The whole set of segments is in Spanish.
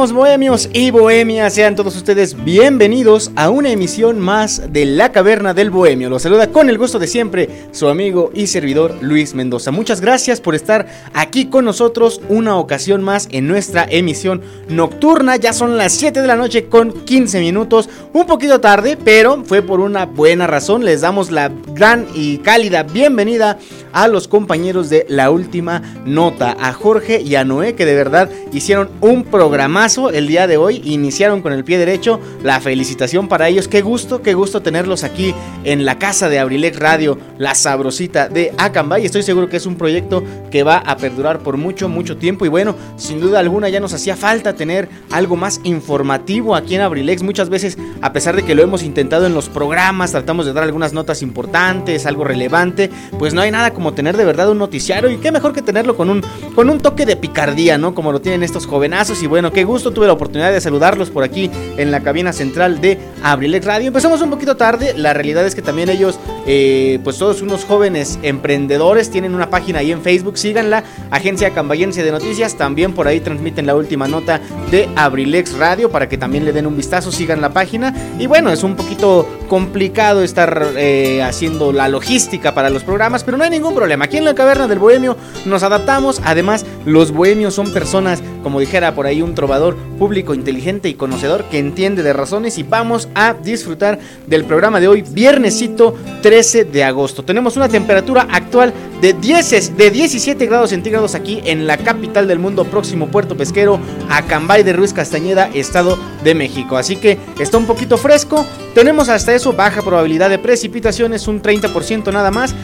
Bohemios y bohemias, sean todos ustedes bienvenidos a una emisión más de La Caverna del Bohemio. Los saluda con el gusto de siempre su amigo y servidor Luis Mendoza. Muchas gracias por estar aquí con nosotros una ocasión más en nuestra emisión nocturna. Ya son las 7 de la noche con 15 minutos, un poquito tarde, pero fue por una buena razón. Les damos la gran y cálida bienvenida a los compañeros de La Última Nota, a Jorge y a Noé, que de verdad hicieron un programazo el día de hoy. Iniciaron con el pie derecho. La felicitación para ellos. Qué gusto, qué gusto tenerlos aquí en la casa de Abrilex Radio, la sabrosita de Acambay. Estoy seguro que es un proyecto que va a perdurar por mucho, mucho tiempo. Y bueno, sin duda alguna ya nos hacía falta tener algo más informativo aquí en Abrilex. Muchas veces, a pesar de que lo hemos intentado en los programas, tratamos de dar algunas notas importantes, algo relevante, pues no hay nada como tener de verdad un noticiario. Y qué mejor que tenerlo con un, con un toque de picardía, ¿no? Como lo tienen estos jovenazos y bueno, qué gusto tuve la oportunidad de saludarlos por aquí en la cabina central de Abrilex Radio. Empezamos un poquito tarde, la realidad es que también ellos, eh, pues todos unos jóvenes emprendedores, tienen una página ahí en Facebook, síganla, Agencia Cambayense de Noticias, también por ahí transmiten la última nota de Abrilex Radio para que también le den un vistazo, sigan la página. Y bueno, es un poquito complicado estar eh, haciendo la logística para los programas, pero no hay ningún problema. Aquí en la Caverna del Bohemio nos adaptamos, además los bohemios son personas, como dijera por ahí un trovador público, inteligente y conocedor que entiende de razones y vamos a disfrutar del programa de hoy, viernesito 13 de agosto. Tenemos una temperatura actual de, 10, de 17 grados centígrados aquí en la capital del mundo, próximo puerto pesquero, Acambay de Ruiz Castañeda, Estado de México. Así que está un poquito fresco, tenemos hasta eso baja probabilidad de precipitaciones, un 30% nada más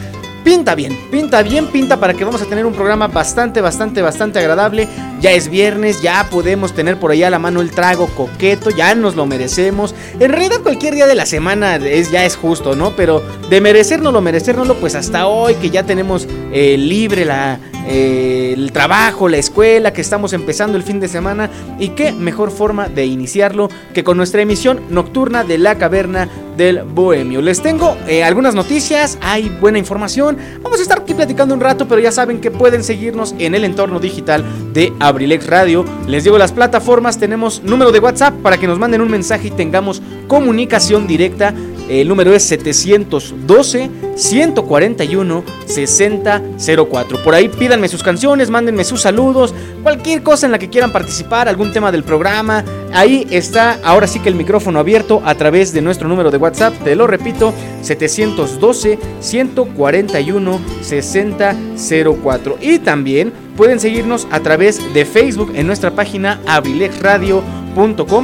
pinta bien, pinta bien, pinta para que vamos a tener un programa bastante, bastante, bastante agradable. Ya es viernes, ya podemos tener por allá a la mano el trago coqueto, ya nos lo merecemos. En realidad cualquier día de la semana es, ya es justo, ¿no? Pero de merecérnoslo, merecérnoslo, pues hasta hoy que ya tenemos eh, libre la, eh, el trabajo, la escuela, que estamos empezando el fin de semana. Y qué mejor forma de iniciarlo que con nuestra emisión nocturna de la caverna del Bohemio. Les tengo eh, algunas noticias, hay buena información. Vamos a estar aquí platicando un rato, pero ya saben que pueden seguirnos en el entorno digital de Abrilex Radio. Les digo las plataformas, tenemos número de WhatsApp para que nos manden un mensaje y tengamos comunicación directa. El número es 712 141 6004. Por ahí pídanme sus canciones, mándenme sus saludos, cualquier cosa en la que quieran participar, algún tema del programa. Ahí está ahora sí que el micrófono abierto a través de nuestro número de WhatsApp. Te lo repito, 712 141 6004. Y también pueden seguirnos a través de Facebook en nuestra página Abrilex Radio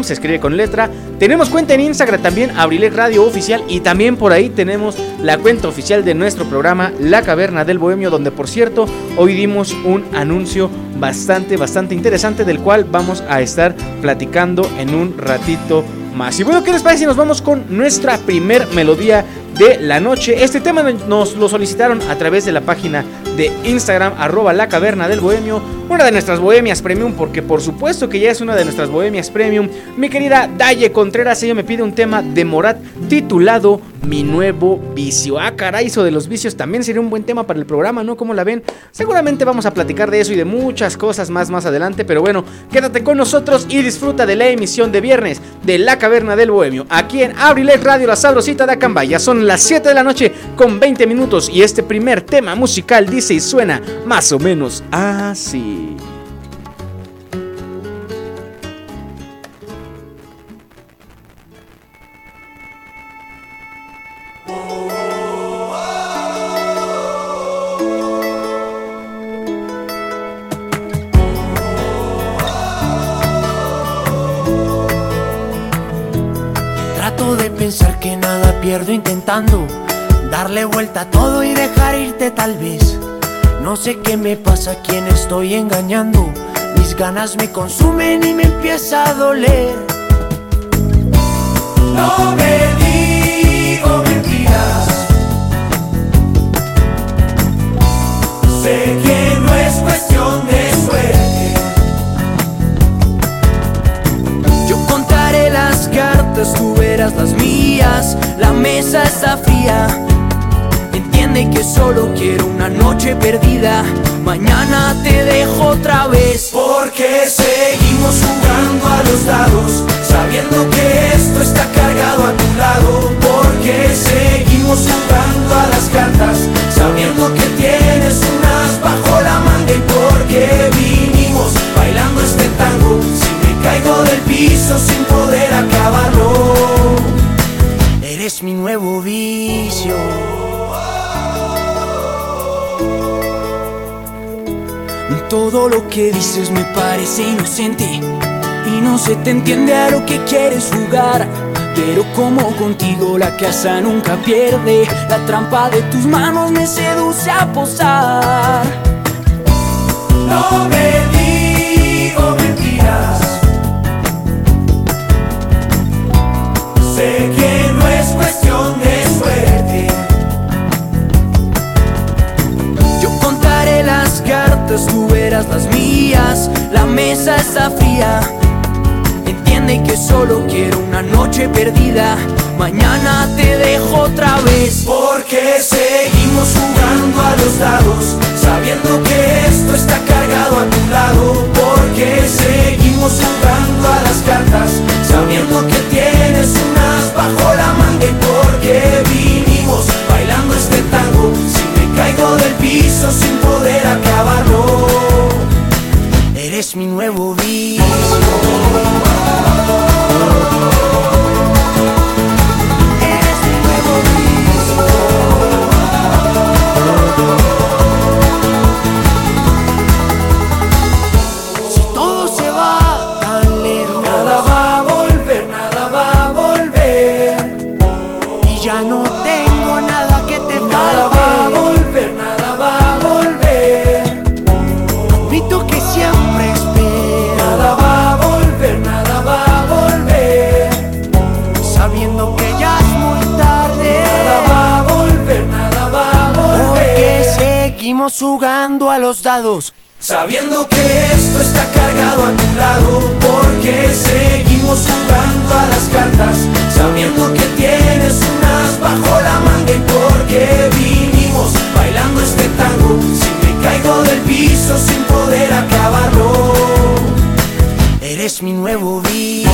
se escribe con letra. Tenemos cuenta en Instagram también, Abrilex Radio Oficial, y también por ahí tenemos la cuenta oficial de nuestro programa La Caverna del Bohemio, donde por cierto hoy dimos un anuncio bastante, bastante interesante del cual vamos a estar platicando en un ratito más. Y bueno, ¿qué les parece si nos vamos con nuestra primer melodía de la noche? Este tema nos lo solicitaron a través de la página de Instagram, arroba la caverna del bohemio, una de nuestras bohemias premium, porque por supuesto que ya es una de nuestras bohemias premium, mi querida Daye Contreras, ella me pide un tema de Morat titulado Mi nuevo vicio. Ah, caray, eso de los vicios también sería un buen tema para el programa, ¿no? ¿Cómo la ven? Seguramente vamos a platicar de eso y de muchas cosas más más adelante, pero bueno, quédate con nosotros y disfruta de la emisión de viernes de La Caverna del Bohemio, aquí en Abrilet Radio La Sabrosita de Acamba. Ya las 7 de la noche con 20 minutos y este primer tema musical dice y suena más o menos así. Pierdo intentando darle vuelta a todo y dejar irte tal vez. No sé qué me pasa, quién estoy engañando. Mis ganas me consumen y me empieza a doler. No me digo mentiras. Sé que no es cuestión de tú verás las mías mesa está fría. Entiende que solo quiero una noche perdida. Mañana te dejo otra vez. Porque seguimos jugando a los dados, sabiendo que esto está cargado a tu lado. Porque seguimos jugando a las cartas, sabiendo que tienes unas bajo la manga. Y porque vinimos bailando este tango, caigo del piso sin poder acabarlo es mi nuevo vicio. Todo lo que dices me parece inocente y no se te entiende a lo que quieres jugar. Pero como contigo la casa nunca pierde, la trampa de tus manos me seduce a posar. No me las mías. La mesa está fría. Entiende que solo quiero una noche perdida. Mañana te dejo otra vez. Porque seguimos jugando a los dados, sabiendo que esto está cargado a tu lado. Porque seguimos jugando a las cartas, sabiendo que tienes unas bajo la manga y porque vinimos bailando este tango. Si me caigo del piso sin poder acabarlo, eres mi nuevo vicio. Jugando a los dados. Sabiendo que esto está cargado a tu lado, porque seguimos jugando a las cartas, sabiendo que tienes unas bajo la manga y porque vinimos bailando este tango, si me caigo del piso sin poder acabarlo, eres mi nuevo vicio.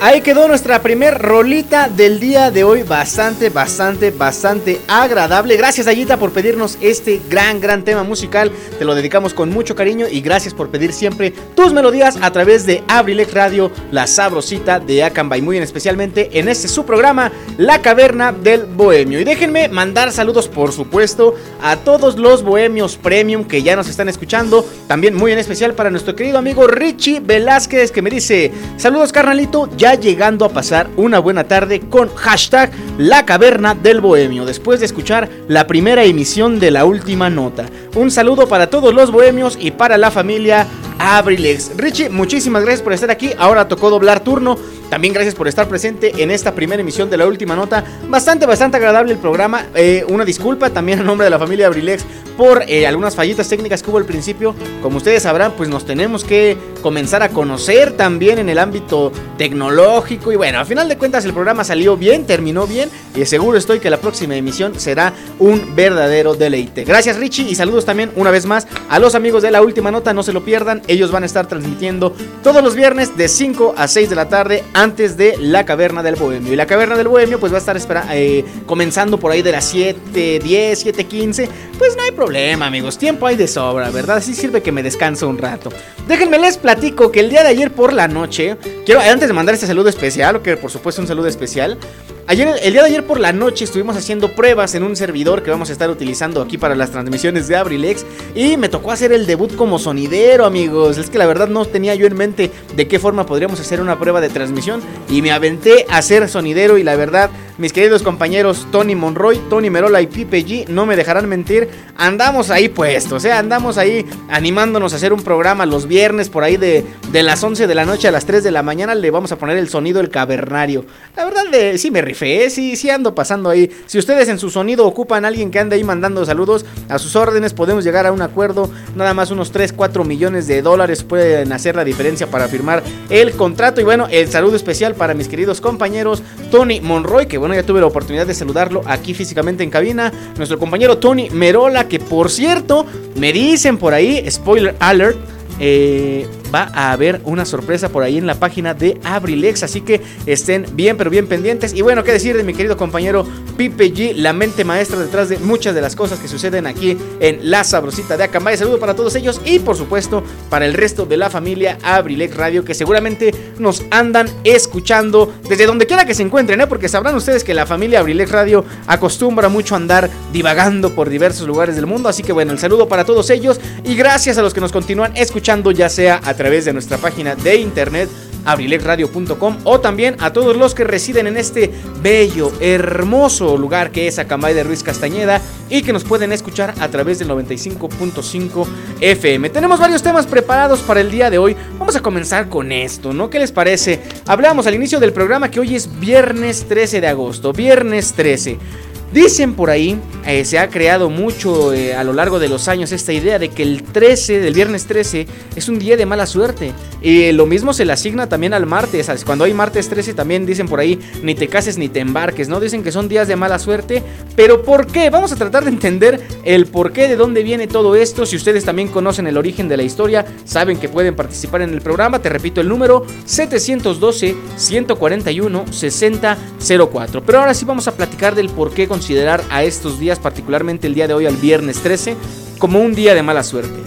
Ahí quedó nuestra primer rolita del día de hoy. Bastante, bastante, bastante agradable. Gracias, Ayita, por pedirnos este gran, gran tema musical. Te lo dedicamos con mucho cariño y gracias por pedir siempre tus melodías a través de Abrilex Radio, la sabrosita de Acambay. Muy en especialmente en este su programa, La Caverna del Bohemio. Y déjenme mandar saludos, por supuesto, a todos los bohemios premium que ya nos están escuchando. También muy en especial para nuestro querido amigo Richie Velázquez que me dice: Saludos, carnalito. Ya llegando a pasar una buena tarde con hashtag La Caverna del Bohemio, después de escuchar la primera emisión de la última nota. Un saludo para todos los bohemios y para la familia Abrilex. Richie, muchísimas gracias por estar aquí. Ahora tocó doblar turno. También gracias por estar presente en esta primera emisión de la última nota. Bastante, bastante agradable el programa. Eh, una disculpa también en nombre de la familia Abrilex por eh, algunas fallitas técnicas que hubo al principio. Como ustedes sabrán, pues nos tenemos que comenzar a conocer también en el ámbito tecnológico. Y bueno, al final de cuentas el programa salió bien, terminó bien. Y seguro estoy que la próxima emisión será un verdadero deleite. Gracias Richie y saludos también una vez más a los amigos de la última nota. No se lo pierdan. Ellos van a estar transmitiendo todos los viernes de 5 a 6 de la tarde antes de la Caverna del Bohemio. Y la Caverna del Bohemio pues va a estar eh, comenzando por ahí de las 7, 10, 7, 15. Pues no hay problema amigos, tiempo hay de sobra, ¿verdad? Así sirve que me descanso un rato. Déjenme les platico que el día de ayer por la noche, quiero antes de mandar este saludo especial, que por supuesto un saludo especial, Ayer, el día de ayer por la noche estuvimos haciendo pruebas en un servidor que vamos a estar utilizando aquí para las transmisiones de Abrilex y me tocó hacer el debut como sonidero, amigos. Es que la verdad no tenía yo en mente de qué forma podríamos hacer una prueba de transmisión y me aventé a ser sonidero y la verdad, mis queridos compañeros Tony Monroy, Tony Merola y Pipe G no me dejarán mentir, andamos ahí puestos, o sea, andamos ahí animándonos a hacer un programa los viernes por ahí de, de las 11 de la noche a las 3 de la mañana le vamos a poner el sonido el cavernario. La verdad, sí me fe, sí, sí ando pasando ahí. Si ustedes en su sonido ocupan a alguien que ande ahí mandando saludos, a sus órdenes podemos llegar a un acuerdo. Nada más unos 3, 4 millones de dólares pueden hacer la diferencia para firmar el contrato. Y bueno, el saludo especial para mis queridos compañeros Tony Monroy, que bueno, ya tuve la oportunidad de saludarlo aquí físicamente en cabina. Nuestro compañero Tony Merola, que por cierto, me dicen por ahí, spoiler alert, eh, va a haber una sorpresa por ahí en la página de Abrilex. Así que estén bien, pero bien pendientes. Y bueno, qué decir de mi querido compañero Pipe G, la mente maestra detrás de muchas de las cosas que suceden aquí en La Sabrosita de Acambay. Saludo para todos ellos y por supuesto para el resto de la familia Abrilex Radio que seguramente nos andan escuchando desde donde quiera que se encuentren, ¿eh? porque sabrán ustedes que la familia Abrilex Radio acostumbra mucho a andar divagando por diversos lugares del mundo. Así que bueno, el saludo para todos ellos y gracias a los que nos continúan escuchando ya sea a través de nuestra página de internet abrilexradio.com o también a todos los que residen en este bello, hermoso lugar que es Acambay de Ruiz Castañeda y que nos pueden escuchar a través del 95.5 FM. Tenemos varios temas preparados para el día de hoy. Vamos a comenzar con esto, ¿no? ¿Qué les parece? Hablamos al inicio del programa que hoy es viernes 13 de agosto, viernes 13. Dicen por ahí, eh, se ha creado mucho eh, a lo largo de los años esta idea de que el 13, del viernes 13, es un día de mala suerte. Y lo mismo se le asigna también al martes. Cuando hay martes 13 también dicen por ahí, ni te cases ni te embarques, ¿no? Dicen que son días de mala suerte. Pero ¿por qué? Vamos a tratar de entender el por qué, de dónde viene todo esto. Si ustedes también conocen el origen de la historia, saben que pueden participar en el programa. Te repito el número 712-141-6004. Pero ahora sí vamos a platicar del por qué considerar a estos días, particularmente el día de hoy, al viernes 13, como un día de mala suerte.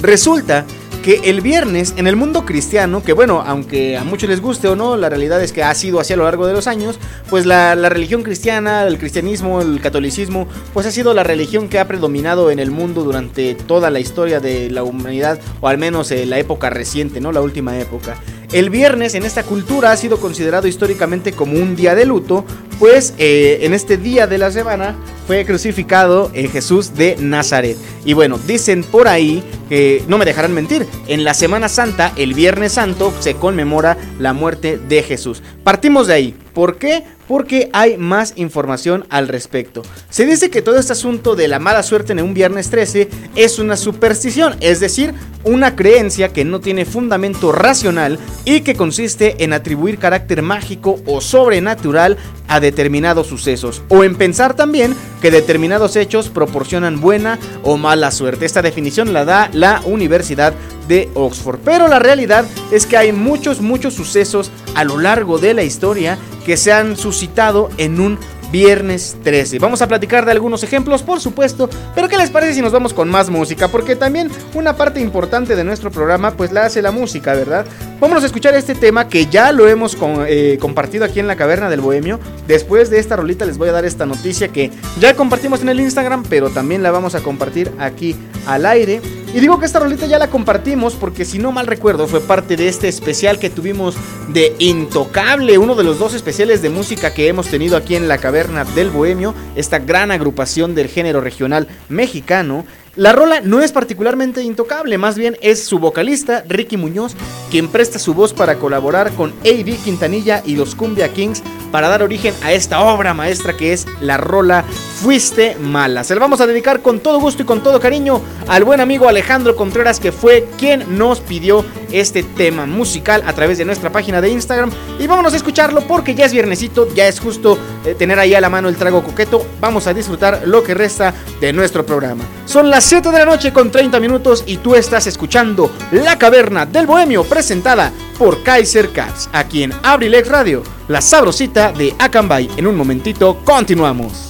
Resulta que el viernes en el mundo cristiano, que bueno, aunque a muchos les guste o no, la realidad es que ha sido así a lo largo de los años, pues la, religión cristiana, el cristianismo, el catolicismo, pues ha sido la religión que ha predominado en el mundo durante toda la historia de la humanidad, o al menos en la época reciente, ¿no? La última época. El viernes en esta cultura ha sido considerado históricamente como un día de luto, pues eh, en este día de la semana fue crucificado eh, Jesús de Nazaret. Y bueno, dicen por ahí que no me dejarán mentir, en la Semana Santa, el Viernes Santo, se conmemora la muerte de Jesús. Partimos de ahí. ¿Por qué? Porque hay más información al respecto. Se dice que todo este asunto de la mala suerte en un viernes 13 es una superstición, es decir, una creencia que no tiene fundamento racional y que consiste en atribuir carácter mágico o sobrenatural a determinados sucesos o en pensar también que determinados hechos proporcionan buena o mala suerte. Esta definición la da la Universidad de Oxford. Pero la realidad es que hay muchos, muchos sucesos a lo largo de la historia que se han suscitado en un viernes 13. Vamos a platicar de algunos ejemplos, por supuesto, pero ¿qué les parece si nos vamos con más música? Porque también una parte importante de nuestro programa pues la hace la música, ¿verdad? Vamos a escuchar este tema que ya lo hemos eh, compartido aquí en la caverna del Bohemio. Después de esta rolita les voy a dar esta noticia que ya compartimos en el Instagram, pero también la vamos a compartir aquí al aire. Y digo que esta rolita ya la compartimos porque si no mal recuerdo fue parte de este especial que tuvimos de Intocable, uno de los dos especiales de música que hemos tenido aquí en la Caverna del Bohemio, esta gran agrupación del género regional mexicano. La rola no es particularmente intocable, más bien es su vocalista, Ricky Muñoz, quien presta su voz para colaborar con A.B. Quintanilla y los Cumbia Kings para dar origen a esta obra maestra que es la rola Fuiste Mala. Se la vamos a dedicar con todo gusto y con todo cariño al buen amigo Alejandro Contreras, que fue quien nos pidió este tema musical a través de nuestra página de Instagram. Y vámonos a escucharlo porque ya es viernesito, ya es justo eh, tener ahí a la mano el trago coqueto. Vamos a disfrutar lo que resta de nuestro programa. Son las 7 de la noche con 30 minutos y tú estás escuchando La Caverna del Bohemio presentada por Kaiser Cats, aquí en Abrilex Radio, la sabrosita de Acambay. En un momentito continuamos.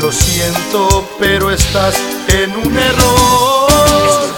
Lo siento, pero estás en un error.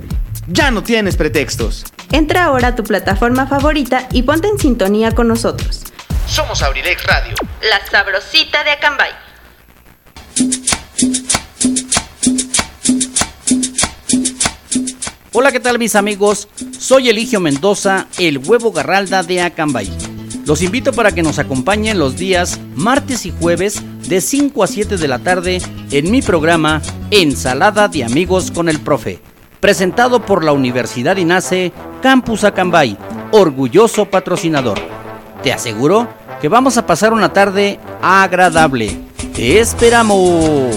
Ya no tienes pretextos. Entra ahora a tu plataforma favorita y ponte en sintonía con nosotros. Somos Abrilex Radio. La sabrosita de Acambay. Hola, ¿qué tal mis amigos? Soy Eligio Mendoza, el huevo garralda de Acambay. Los invito para que nos acompañen los días martes y jueves de 5 a 7 de la tarde en mi programa Ensalada de Amigos con el Profe, presentado por la Universidad INACE Campus Acambay, orgulloso patrocinador. Te aseguro que vamos a pasar una tarde agradable. ¡Te esperamos!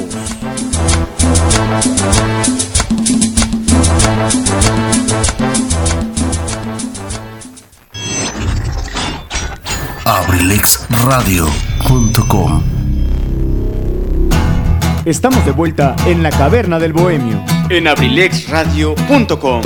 abrilexradio.com Estamos de vuelta en la caverna del bohemio. En abrilexradio.com.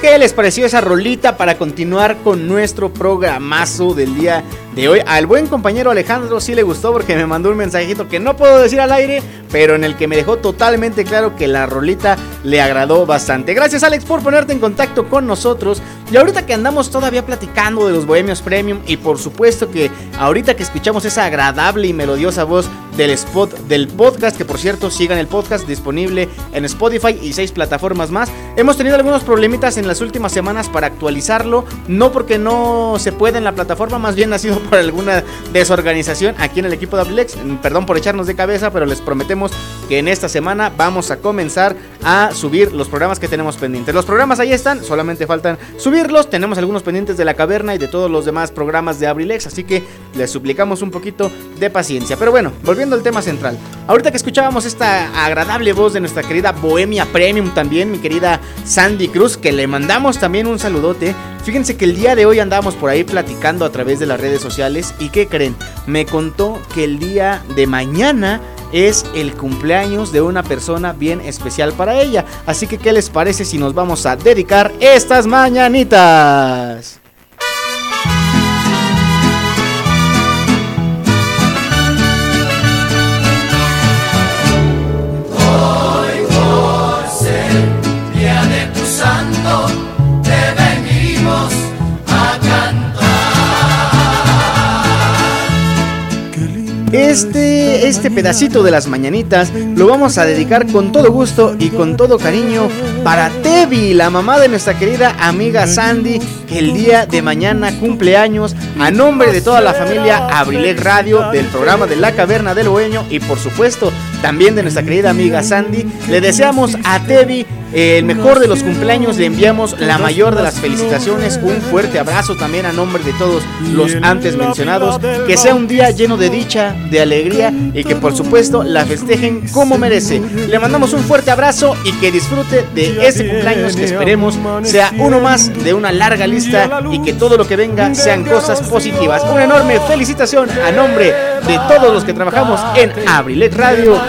¿Qué les pareció esa rolita para continuar con nuestro programazo del día de hoy? Al buen compañero Alejandro sí le gustó porque me mandó un mensajito que no puedo decir al aire, pero en el que me dejó totalmente claro que la rolita le agradó bastante. Gracias Alex por ponerte en contacto con nosotros. Y ahorita que andamos todavía platicando de los Bohemios Premium y por supuesto que ahorita que escuchamos esa agradable y melodiosa voz del spot del podcast, que por cierto sigan el podcast disponible en Spotify y seis plataformas más. Hemos tenido algunos problemitas en las últimas semanas para actualizarlo, no porque no se pueda en la plataforma, más bien ha sido por alguna desorganización aquí en el equipo de Abrilex. Perdón por echarnos de cabeza, pero les prometemos que en esta semana vamos a comenzar a subir los programas que tenemos pendientes. Los programas ahí están, solamente faltan subirlos. Tenemos algunos pendientes de la caverna y de todos los demás programas de Abrilex, así que les suplicamos un poquito de paciencia. Pero bueno, volviendo al tema central. Ahorita que escuchábamos esta agradable voz de nuestra querida Bohemia Premium también, mi querida Sandy Cruz, que le mandamos también un saludote. Fíjense que el día de hoy andábamos por ahí platicando a través de las redes sociales y ¿qué creen? Me contó que el día de mañana es el cumpleaños de una persona bien especial para ella. Así que, ¿qué les parece si nos vamos a dedicar estas mañanitas? Este, este pedacito de las mañanitas lo vamos a dedicar con todo gusto y con todo cariño para Tevi, la mamá de nuestra querida amiga Sandy, que el día de mañana cumple años. A nombre de toda la familia Abrilex Radio, del programa de La Caverna del Bohemio y por supuesto también de nuestra querida amiga Sandy, le deseamos a Tevi el mejor de los cumpleaños, le enviamos la mayor de las felicitaciones, un fuerte abrazo también a nombre de todos los antes mencionados, que sea un día lleno de dicha, de alegría y que por supuesto la festejen como merece. Le mandamos un fuerte abrazo y que disfrute de este cumpleaños que esperemos sea uno más de una larga lista y que todo lo que venga sean cosas positivas. Una enorme felicitación a nombre de todos los que trabajamos en Abrilex Radio,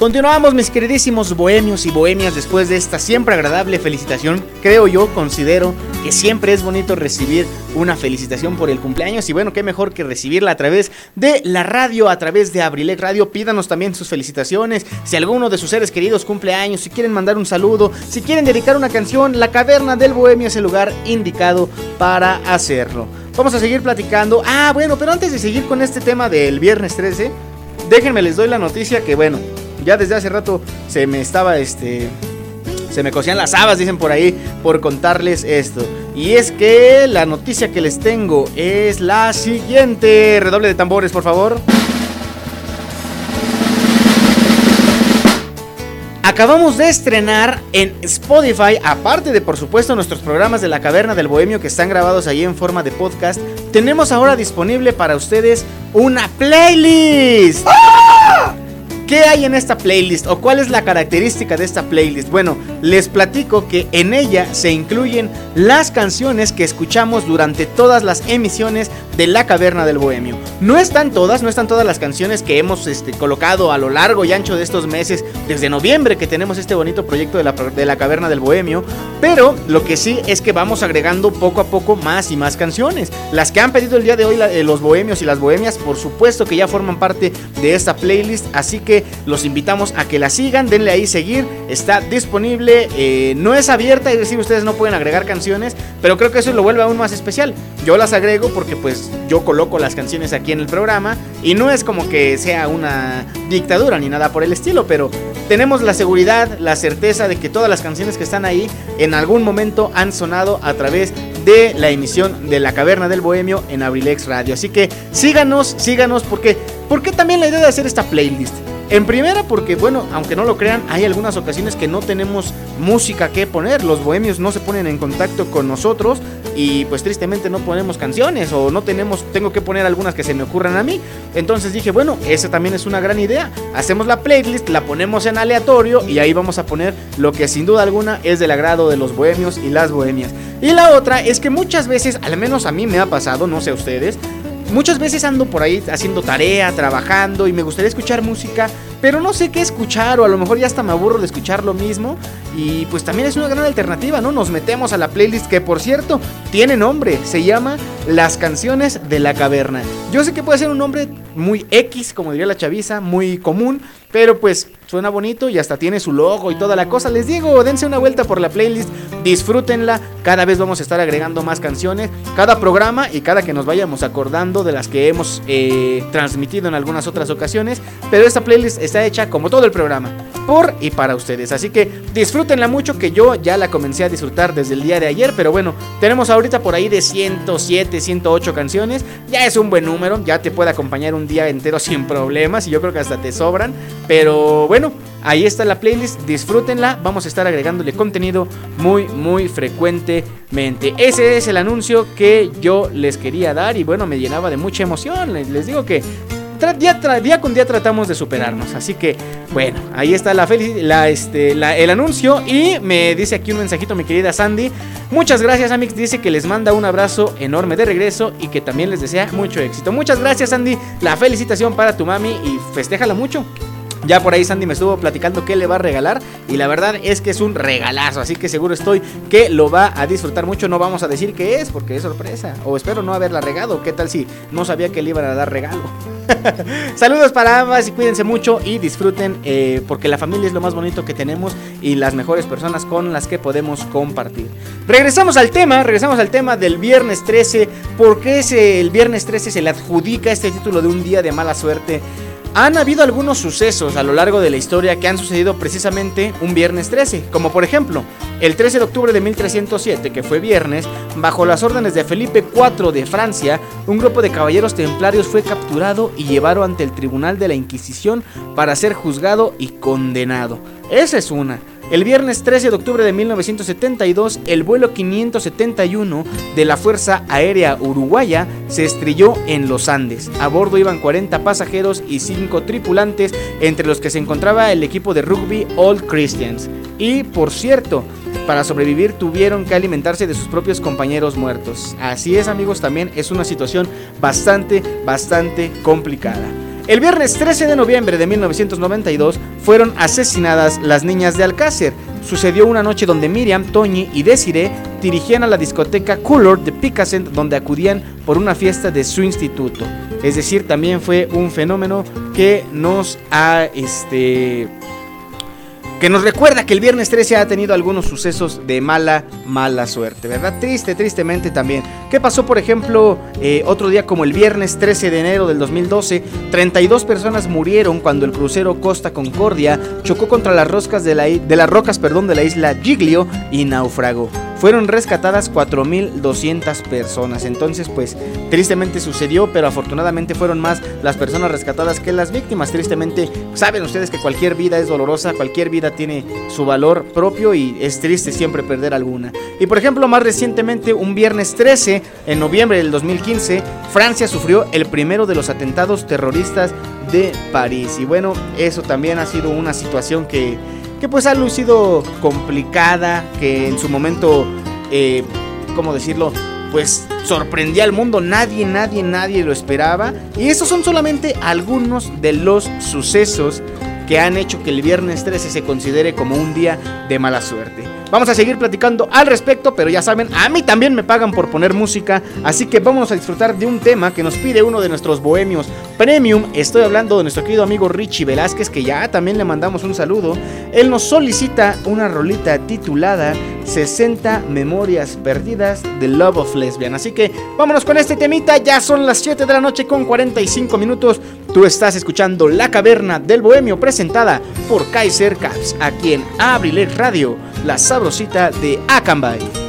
Continuamos mis queridísimos bohemios y bohemias después de esta siempre agradable felicitación. Creo yo, considero que siempre es bonito recibir una felicitación por el cumpleaños y bueno, qué mejor que recibirla a través de la radio, a través de Abrilex Radio. Pídanos también sus felicitaciones. Si alguno de sus seres queridos cumple años, si quieren mandar un saludo, si quieren dedicar una canción, la caverna del bohemio es el lugar indicado para hacerlo. Vamos a seguir platicando. Ah, bueno, pero antes de seguir con este tema del viernes 13, déjenme les doy la noticia que bueno, ya desde hace rato se me estaba este se me cocían las habas, dicen por ahí, por contarles esto. Y es que la noticia que les tengo es la siguiente. Redoble de tambores, por favor. Acabamos de estrenar en Spotify, aparte de por supuesto nuestros programas de la Caverna del Bohemio que están grabados ahí en forma de podcast, tenemos ahora disponible para ustedes una playlist. ¿Qué hay en esta playlist o cuál es la característica de esta playlist? Bueno, les platico que en ella se incluyen las canciones que escuchamos durante todas las emisiones de La Caverna del Bohemio. No están todas, no están todas las canciones que hemos este, colocado a lo largo y ancho de estos meses, desde noviembre que tenemos este bonito proyecto de la, de la Caverna del Bohemio, pero lo que sí es que vamos agregando poco a poco más y más canciones. Las que han pedido el día de hoy eh, los bohemios y las bohemias, por supuesto que ya forman parte de esta playlist, así que los invitamos a que la sigan, denle ahí seguir, está disponible, eh, no es abierta, es decir, ustedes no pueden agregar canciones, pero creo que eso lo vuelve aún más especial. Yo las agrego porque pues yo coloco las canciones aquí en el programa y no es como que sea una dictadura ni nada por el estilo, pero tenemos la seguridad, la certeza de que todas las canciones que están ahí en algún momento han sonado a través de la emisión de La Caverna del Bohemio en Abrilex Radio. Así que síganos, síganos porque porque también la idea de hacer esta playlist en primera porque, bueno, aunque no lo crean, hay algunas ocasiones que no tenemos música que poner. Los bohemios no se ponen en contacto con nosotros y pues tristemente no ponemos canciones o no tenemos, tengo que poner algunas que se me ocurran a mí. Entonces dije, bueno, esa también es una gran idea. Hacemos la playlist, la ponemos en aleatorio y ahí vamos a poner lo que sin duda alguna es del agrado de los bohemios y las bohemias. Y la otra es que muchas veces, al menos a mí me ha pasado, no sé a ustedes, Muchas veces ando por ahí haciendo tarea, trabajando y me gustaría escuchar música, pero no sé qué escuchar o a lo mejor ya hasta me aburro de escuchar lo mismo y pues también es una gran alternativa, ¿no? Nos metemos a la playlist que por cierto tiene nombre, se llama Las canciones de la caverna. Yo sé que puede ser un nombre muy X, como diría la chaviza, muy común, pero pues suena bonito y hasta tiene su logo y toda la cosa. Les digo, dense una vuelta por la playlist, disfrútenla. Cada vez vamos a estar agregando más canciones, cada programa y cada que nos vayamos acordando de las que hemos eh, transmitido en algunas otras ocasiones. Pero esta playlist está hecha como todo el programa, por y para ustedes. Así que disfrútenla mucho, que yo ya la comencé a disfrutar desde el día de ayer. Pero bueno, tenemos ahorita por ahí de 107, 108 canciones. Ya es un buen número, ya te puede acompañar un día entero sin problemas y yo creo que hasta te sobran. Pero bueno, ahí está la playlist, disfrútenla, vamos a estar agregándole contenido muy, muy frecuentemente. Ese es el anuncio que yo les quería dar y bueno, me llenaba de mucha emoción. Les digo que día, con día tratamos de superarnos. Así que, bueno, ahí está la, la, este, el anuncio. Y me dice aquí un mensajito, mi querida Sandy. Muchas gracias, Amix. Dice que les manda un abrazo enorme de regreso y que también les desea mucho éxito. Muchas gracias, Sandy. La felicitación para tu mami y festéjala mucho. Ya por ahí Sandy me estuvo platicando qué le va a regalar y la verdad es que es un regalazo, así que seguro estoy que lo va a disfrutar mucho. No vamos a decir qué es porque es sorpresa o espero no haberla regado. ¿Qué tal si no sabía que le iban a dar regalo? Saludos para ambas y cuídense mucho y disfruten eh, porque la familia es lo más bonito que tenemos y las mejores personas con las que podemos compartir. Regresamos al tema, regresamos al tema del viernes 13. ¿Por qué el viernes 13 se le adjudica este título de un día de mala suerte? Han habido algunos sucesos a lo largo de la historia que han sucedido precisamente un viernes 13, como por ejemplo, el 13 de octubre de 1307, que fue viernes, bajo las órdenes de Felipe IV de Francia, un grupo de caballeros templarios fue capturado y llevado ante el Tribunal de la Inquisición para ser juzgado y condenado. Esa es una. El viernes 13 de octubre de 1972, el vuelo 571 de la Fuerza Aérea Uruguaya se estrelló en los Andes. A bordo iban 40 pasajeros y 5 tripulantes, entre los que se encontraba el equipo de rugby All Christians. Y por cierto, para sobrevivir tuvieron que alimentarse de sus propios compañeros muertos. Así es amigos, también es una situación bastante, bastante complicada. El viernes 13 de noviembre de 1992 fueron asesinadas las niñas de Alcácer. Sucedió una noche donde Miriam, Toñi y Desiree dirigían a la discoteca Color de Picassent donde acudían por una fiesta de su instituto. Es decir, también fue un fenómeno que nos ha este que nos recuerda que el viernes 13 ha tenido algunos sucesos de mala, mala suerte, ¿verdad? Triste, tristemente también. ¿Qué pasó, por ejemplo, eh, otro día como el viernes 13 de enero del 2012? 32 personas murieron cuando el crucero Costa Concordia chocó contra las, roscas de, la, de las rocas perdón, de la isla Giglio y naufragó. Fueron rescatadas 4.200 personas. Entonces, pues tristemente sucedió, pero afortunadamente fueron más las personas rescatadas que las víctimas. Tristemente, saben ustedes que cualquier vida es dolorosa, cualquier vida tiene su valor propio y es triste siempre perder alguna. Y por ejemplo, más recientemente, un viernes 13, en noviembre del 2015, Francia sufrió el primero de los atentados terroristas de París. Y bueno, eso también ha sido una situación que, que pues ha lucido complicada, que en su momento, eh, ¿cómo decirlo? Pues sorprendía al mundo, nadie, nadie, nadie lo esperaba. Y esos son solamente algunos de los sucesos que han hecho que el viernes 13 se considere como un día de mala suerte. Vamos a seguir platicando al respecto, pero ya saben, a mí también me pagan por poner música, así que vamos a disfrutar de un tema que nos pide uno de nuestros bohemios premium. Estoy hablando de nuestro querido amigo Richie Velázquez, que ya también le mandamos un saludo. Él nos solicita una rolita titulada 60 Memorias Perdidas de Love of Lesbian. Así que vámonos con este temita, ya son las 7 de la noche con 45 minutos. Tú estás escuchando La Caverna del Bohemio presentada por Kaiser Caps, aquí en Abrilex Radio, la sabrosita de Akanbay.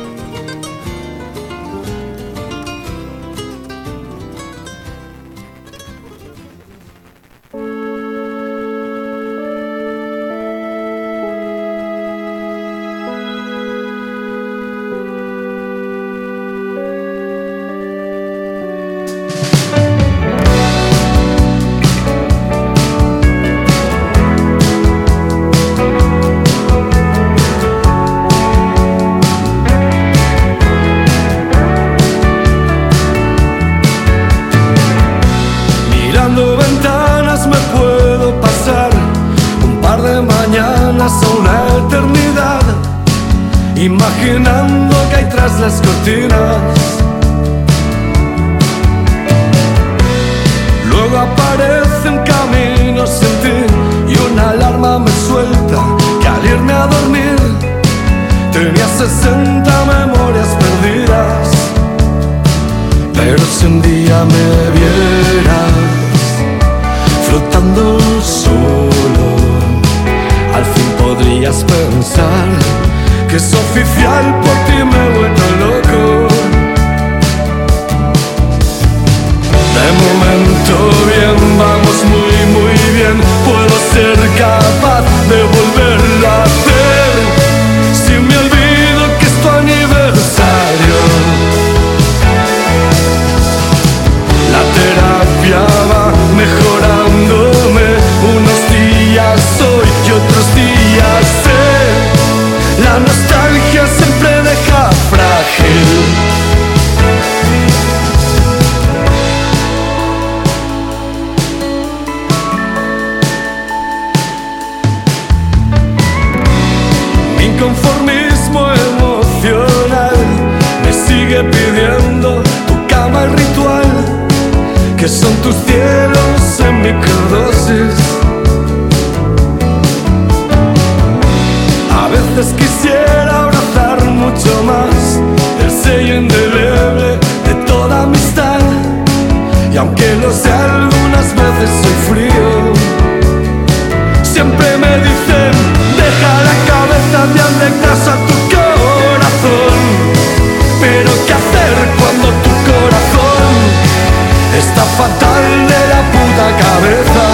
Fatal de la puta cabeza?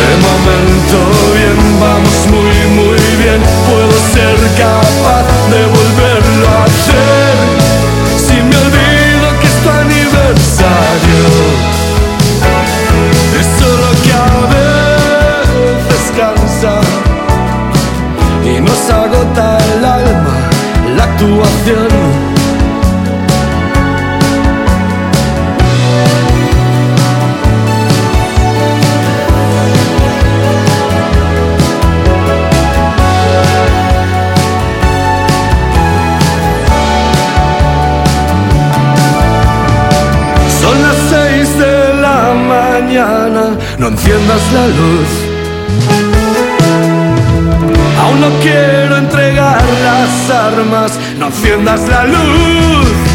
De momento bien, vamos muy muy bien, puedo ser capaz de volverlo Aún no quiero entregar las armas, no enciendas la luz.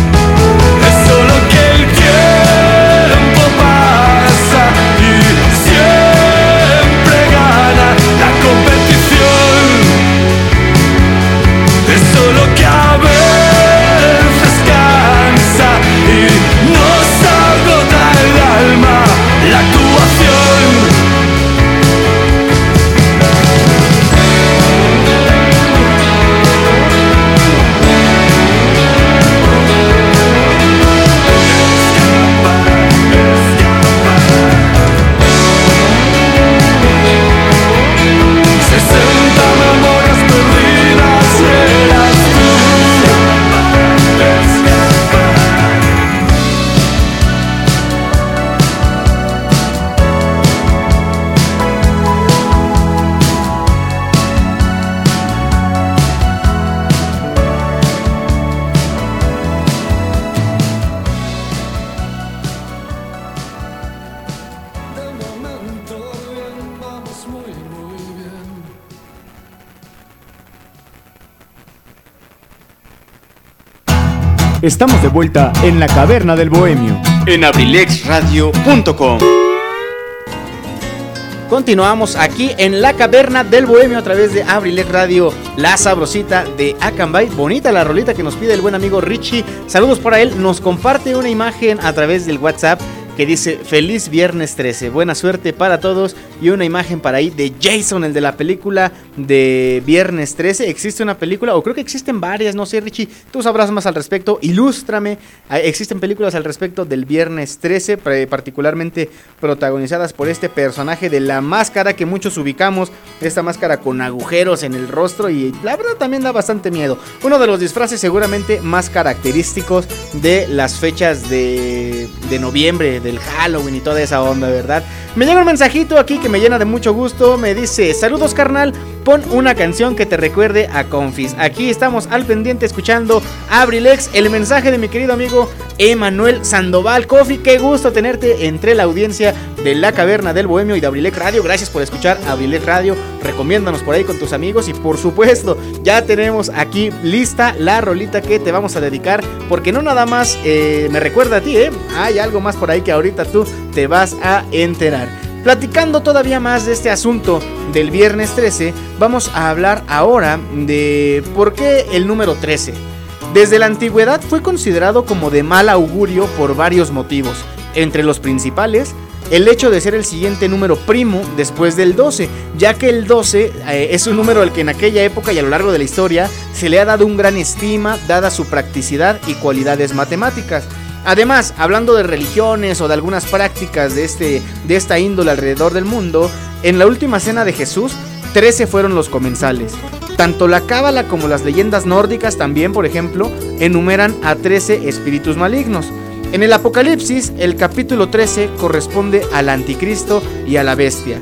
Estamos de vuelta en la caverna del bohemio. En abrilexradio.com. Continuamos aquí en la caverna del bohemio a través de Abrilex Radio, la sabrosita de Acambay. Bonita la rolita que nos pide el buen amigo Richie. Saludos para él. Nos comparte una imagen a través del WhatsApp que dice feliz viernes 13, buena suerte para todos y una imagen para ahí de Jason, el de la película de viernes 13. ¿Existe una película o creo que existen varias? No sé, Richie, tú sabrás más al respecto, ilústrame. Ah, ¿Existen películas al respecto del viernes 13, particularmente protagonizadas por este personaje de la máscara que muchos ubicamos, esta máscara con agujeros en el rostro y la verdad también da bastante miedo. Uno de los disfraces seguramente más característicos de las fechas de, de noviembre del Halloween y toda esa onda, ¿verdad? Me llega un mensajito aquí que me llena de mucho gusto. Me dice: Saludos, carnal. Pon una canción que te recuerde a Confis. Aquí estamos al pendiente escuchando Abrilex, el mensaje de mi querido amigo Emanuel Sandoval. Coffee, qué gusto tenerte entre la audiencia de La Caverna del Bohemio y de Abrilex Radio. Gracias por escuchar Abrilex Radio. Recomiéndanos por ahí con tus amigos. Y por supuesto, ya tenemos aquí lista la rolita que te vamos a dedicar. Porque no nada más eh, me recuerda a ti, ¿eh? Hay algo más por ahí que ahorita tú te vas a enterar. Platicando todavía más de este asunto del viernes 13, vamos a hablar ahora de por qué el número 13. Desde la antigüedad fue considerado como de mal augurio por varios motivos, entre los principales el hecho de ser el siguiente número primo después del 12, ya que el 12 eh, es un número al que en aquella época y a lo largo de la historia se le ha dado un gran estima dada su practicidad y cualidades matemáticas. Además, hablando de religiones o de algunas prácticas de, este, de esta índole alrededor del mundo, en la última cena de Jesús, 13 fueron los comensales. Tanto la cábala como las leyendas nórdicas también, por ejemplo, enumeran a 13 espíritus malignos. En el Apocalipsis, el capítulo 13 corresponde al anticristo y a la bestia.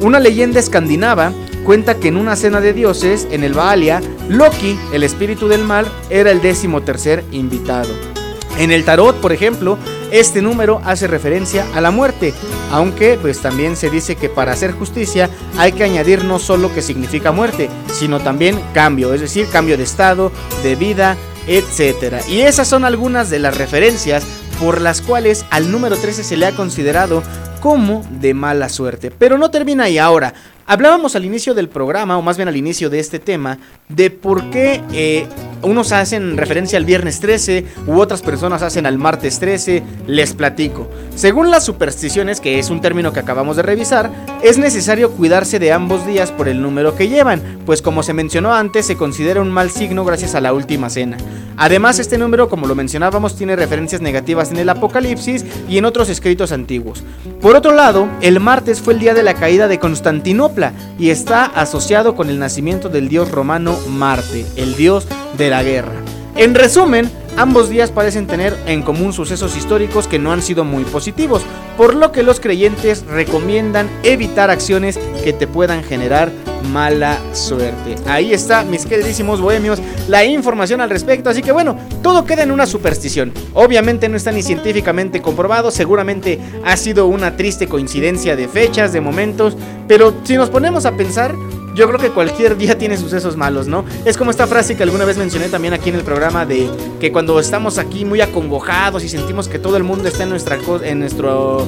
Una leyenda escandinava cuenta que en una cena de dioses, en el Baalia, Loki, el espíritu del mal, era el décimo tercer invitado. En el tarot, por ejemplo, este número hace referencia a la muerte, aunque pues también se dice que para hacer justicia hay que añadir no solo que significa muerte, sino también cambio, es decir, cambio de estado, de vida, etc. Y esas son algunas de las referencias por las cuales al número 13 se le ha considerado como de mala suerte. Pero no termina ahí ahora. Hablábamos al inicio del programa, o más bien al inicio de este tema, de por qué eh, unos hacen referencia al viernes 13 u otras personas hacen al martes 13. Les platico. Según las supersticiones, que es un término que acabamos de revisar, es necesario cuidarse de ambos días por el número que llevan, pues como se mencionó antes, se considera un mal signo gracias a la última cena. Además, este número, como lo mencionábamos, tiene referencias negativas en el Apocalipsis y en otros escritos antiguos. Por otro lado, el martes fue el día de la caída de Constantinopla y está asociado con el nacimiento del dios romano Marte, el dios de la guerra. En resumen, ambos días parecen tener en común sucesos históricos que no han sido muy positivos, por lo que los creyentes recomiendan evitar acciones que te puedan generar mala suerte. Ahí está, mis queridísimos bohemios, la información al respecto. Así que bueno, todo queda en una superstición. Obviamente no está ni científicamente comprobado, seguramente ha sido una triste coincidencia de fechas, de momentos, pero si nos ponemos a pensar, yo creo que cualquier día tiene sucesos malos, ¿no? Es como esta frase que alguna vez mencioné también aquí en el programa de que cuando estamos aquí muy acongojados y sentimos que todo el mundo está en nuestra en nuestro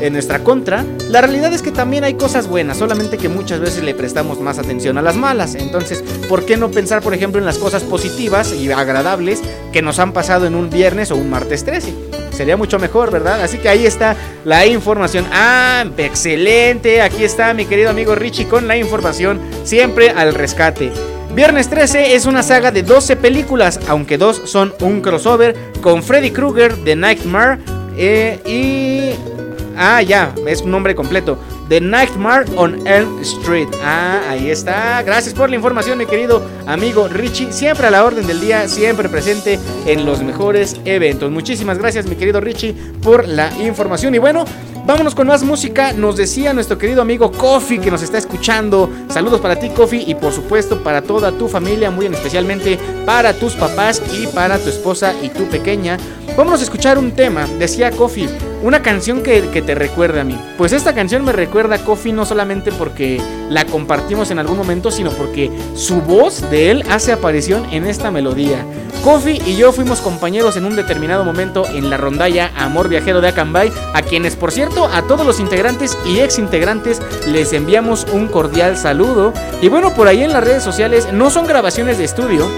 en nuestra contra, la realidad es que también hay cosas buenas, solamente que muchas veces le prestamos más atención a las malas. Entonces, ¿por qué no pensar, por ejemplo, en las cosas positivas y agradables que nos han pasado en un viernes o un martes 13? Sería mucho mejor, ¿verdad? Así que ahí está la información. Ah, excelente. Aquí está mi querido amigo Richie con la información siempre al rescate. Viernes 13 es una saga de 12 películas, aunque dos son un crossover con Freddy Krueger de Nightmare eh, y Ah, ya, es un nombre completo. The Nightmare on Elm Street. Ah, ahí está. Gracias por la información, mi querido amigo Richie. Siempre a la orden del día, siempre presente en los mejores eventos. Muchísimas gracias, mi querido Richie, por la información. Y bueno, Vámonos con más música. Nos decía nuestro querido amigo Kofi que nos está escuchando. Saludos para ti, Kofi, y por supuesto para toda tu familia, muy especialmente para tus papás y para tu esposa y tu pequeña. Vamos a escuchar un tema, decía Kofi, una canción que, te recuerda a mí. Pues esta canción me recuerda a Kofi no solamente porque la compartimos en algún momento, sino porque su voz de él hace aparición en esta melodía. Kofi y yo fuimos compañeros en un determinado momento en la rondalla Amor Viajero de Acambay, a quienes por cierto a todos los integrantes y ex integrantes les enviamos un cordial saludo. Y bueno, por ahí en las redes sociales no son grabaciones de estudio,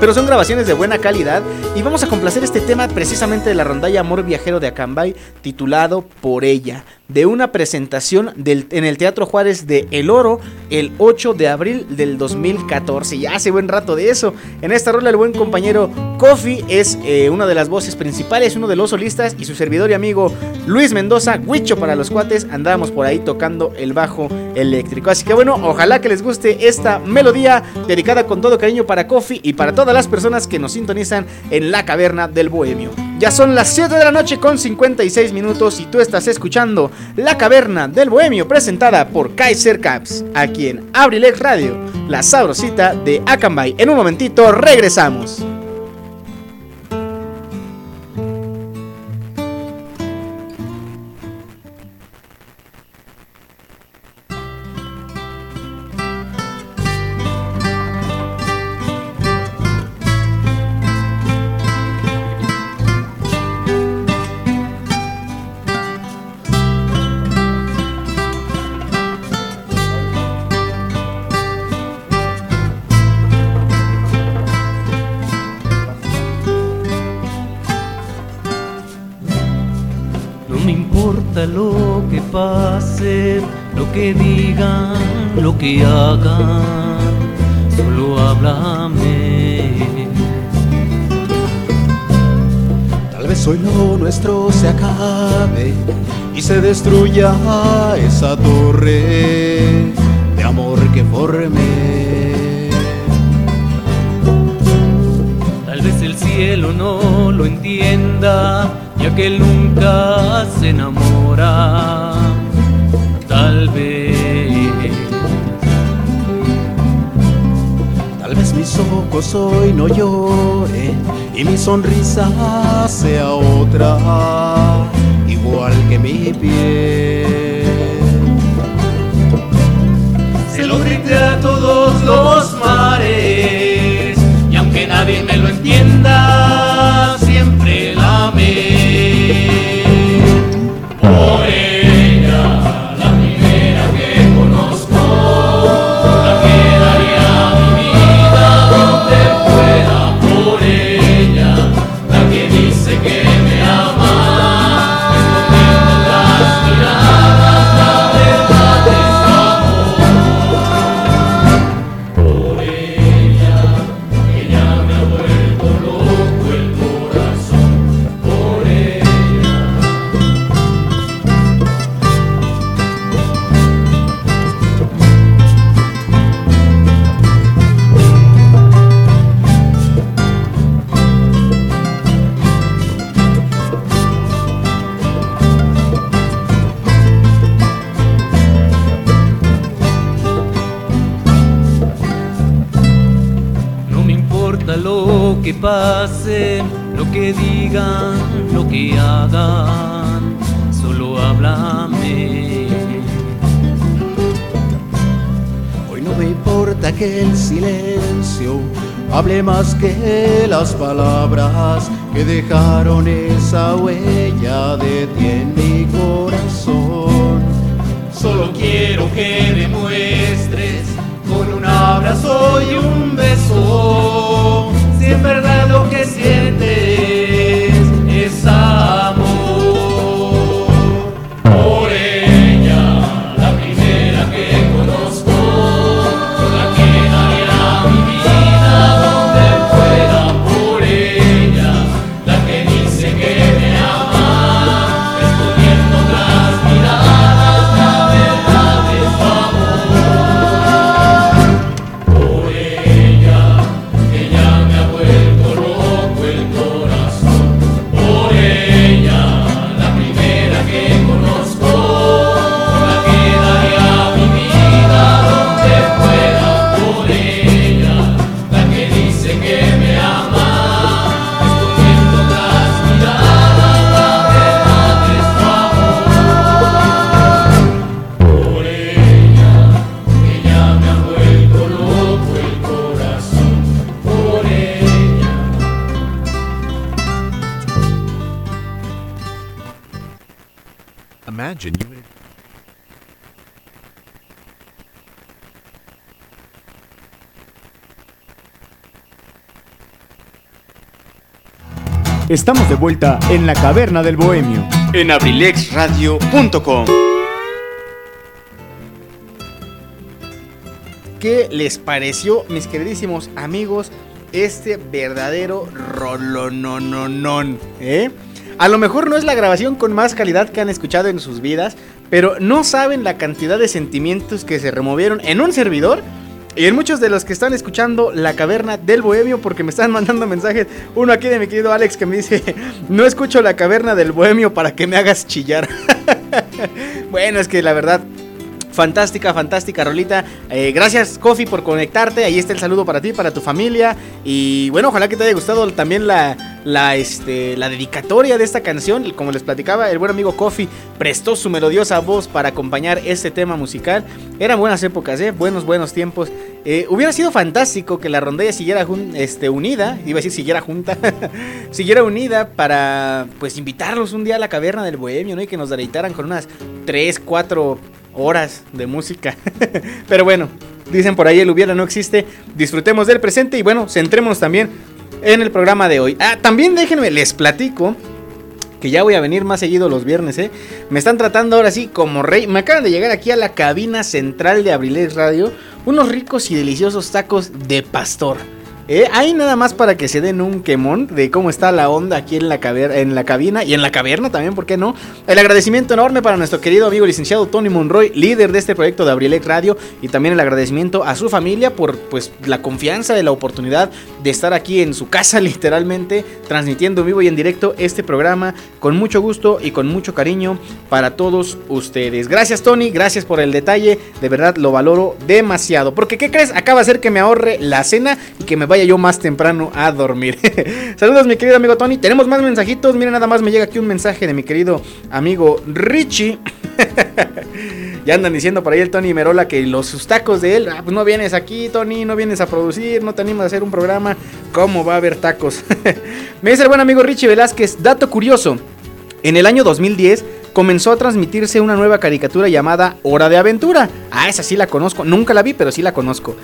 pero son grabaciones de buena calidad y vamos a complacer este tema precisamente de la rondalla Amor Viajero de Acambay titulado Por ella de una presentación en el Teatro Juárez de El Oro el 8 de abril del 2014. Ya hace buen rato de eso. En esta rola el buen compañero Kofi es eh, una de las voces principales, uno de los solistas y su servidor y amigo Luis Mendoza, Huicho para los cuates, andábamos por ahí tocando el bajo eléctrico. Así que bueno, ojalá que les guste esta melodía dedicada con todo cariño para Kofi y para todas las personas que nos sintonizan en la caverna del Bohemio. Ya son las 7 de la noche con 56 minutos y tú estás escuchando La Caverna del Bohemio presentada por Kaiser Caps, aquí en Abrilex Radio, la sabrosita de Akanbay. En un momentito regresamos. Esa torre de amor que formé. Tal vez el cielo no lo entienda, ya que nunca se enamora. Tal vez. Tal vez mis ojos hoy no lloren y mi sonrisa sea otra, igual que mi piel. Grité a todos los que Estamos de vuelta en la caverna del bohemio. En abrilexradio.com. ¿Qué les pareció, mis queridísimos amigos, este verdadero rolonononon? ¿Eh? A lo mejor no es la grabación con más calidad que han escuchado en sus vidas, pero no saben la cantidad de sentimientos que se removieron en un servidor y en muchos de los que están escuchando La Caverna del Bohemio, porque me están mandando mensajes. Uno aquí de mi querido Alex que me dice: No escucho La Caverna del Bohemio para que me hagas chillar. bueno, es que la verdad, Fantástica, fantástica rolita. Eh, gracias, Kofi, por conectarte. Ahí está el saludo para ti, para tu familia. Y bueno, ojalá que te haya gustado también la, la, este, la dedicatoria de esta canción. Como les platicaba, el buen amigo Kofi prestó su melodiosa voz para acompañar este tema musical. Eran buenas épocas, ¿eh? buenos, buenos tiempos. Eh, hubiera sido fantástico que la rondella siguiera este, unida, iba a decir siguiera junta, siguiera unida para pues invitarlos un día a la caverna del bohemio, ¿no? Y que nos deleitaran con unas 3, 4 horas de música. Pero bueno, dicen por ahí el hubiera no existe. Disfrutemos del presente y bueno, centrémonos también en el programa de hoy. Ah, también déjenme, les platico que ya voy a venir más seguido los viernes, ¿eh? Me están tratando ahora sí como rey. Me acaban de llegar aquí a la cabina central de Abrilex Radio unos ricos y deliciosos tacos de pastor. Eh, hay nada más para que se den un quemón de cómo está la onda aquí en la, en la cabina y en la caverna también, ¿por qué no? El agradecimiento enorme para nuestro querido amigo licenciado Tony Monroy, líder de este proyecto de Abrilex Radio, y también el agradecimiento a su familia por pues la confianza de la oportunidad de estar aquí en su casa literalmente, transmitiendo en vivo y en directo este programa con mucho gusto y con mucho cariño para todos ustedes. Gracias Tony, gracias por el detalle, de verdad lo valoro demasiado, porque ¿qué crees? Acaba de ser que me ahorre la cena y que me vaya yo más temprano a dormir. Saludos mi querido amigo Tony. Tenemos más mensajitos. Miren, nada más me llega aquí un mensaje de mi querido amigo Richie. ya andan diciendo por ahí el Tony Merola que los sus tacos de él, ah, pues no vienes aquí, Tony, no vienes a producir, no te animas a hacer un programa. ¿Cómo va a haber tacos? me dice el buen amigo Richie Velázquez, dato curioso. En el año 2010 comenzó a transmitirse una nueva caricatura llamada Hora de Aventura. Ah, esa sí la conozco. Nunca la vi, pero sí la conozco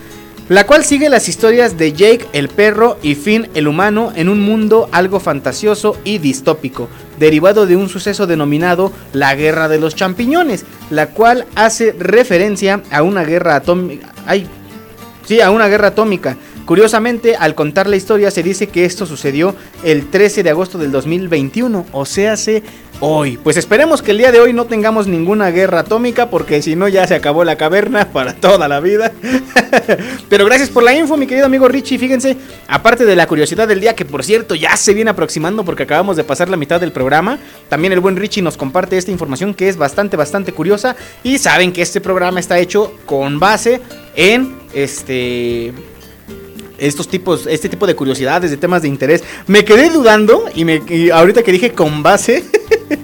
la cual sigue las historias de Jake el perro y Finn el humano en un mundo algo fantasioso y distópico, derivado de un suceso denominado la Guerra de los Champiñones, la cual hace referencia a una guerra atómica. Sí, a una guerra atómica. Curiosamente, al contar la historia se dice que esto sucedió el 13 de agosto del 2021, o sea, hace hoy. Pues esperemos que el día de hoy no tengamos ninguna guerra atómica, porque si no ya se acabó la caverna para toda la vida. Pero gracias por la info, mi querido amigo Richie. Fíjense, aparte de la curiosidad del día, que por cierto ya se viene aproximando porque acabamos de pasar la mitad del programa, también el buen Richie nos comparte esta información que es bastante, bastante curiosa. Y saben que este programa está hecho con base en este estos tipos, este tipo de curiosidades, de temas de interés. Me quedé dudando y, me, ahorita que dije con base,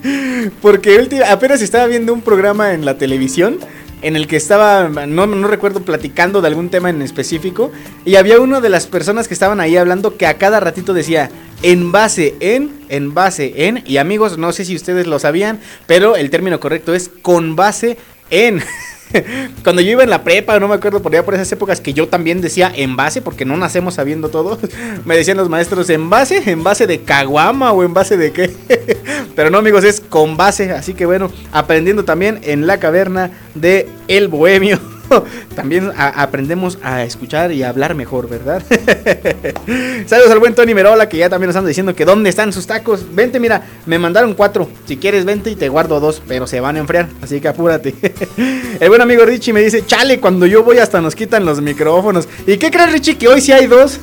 porque apenas estaba viendo un programa en la televisión en el que estaba, no, no, recuerdo, platicando de algún tema en específico. Y había una de las personas que estaban ahí hablando que a cada ratito decía, en base en, en base en. Y amigos, no sé si ustedes lo sabían, pero el término correcto es con base en. Cuando yo iba en la prepa, no me acuerdo por allá por esas épocas que yo también decía en base, porque no nacemos sabiendo todo. Me decían los maestros en base, en base de caguama o en base de qué. Pero no, amigos, es con base. Así que bueno, aprendiendo también en la caverna de El Bohemio. también aprendemos a escuchar y a hablar mejor, ¿verdad? Saludos al buen Tony Merola, que ya también nos anda diciendo que dónde están sus tacos. Vente, mira, me mandaron cuatro. Si quieres, vente y te guardo dos, pero se van a enfriar, así que apúrate. El buen amigo Richie me dice, chale, cuando yo voy hasta nos quitan los micrófonos. ¿Y qué crees, Richie? Que hoy sí hay dos.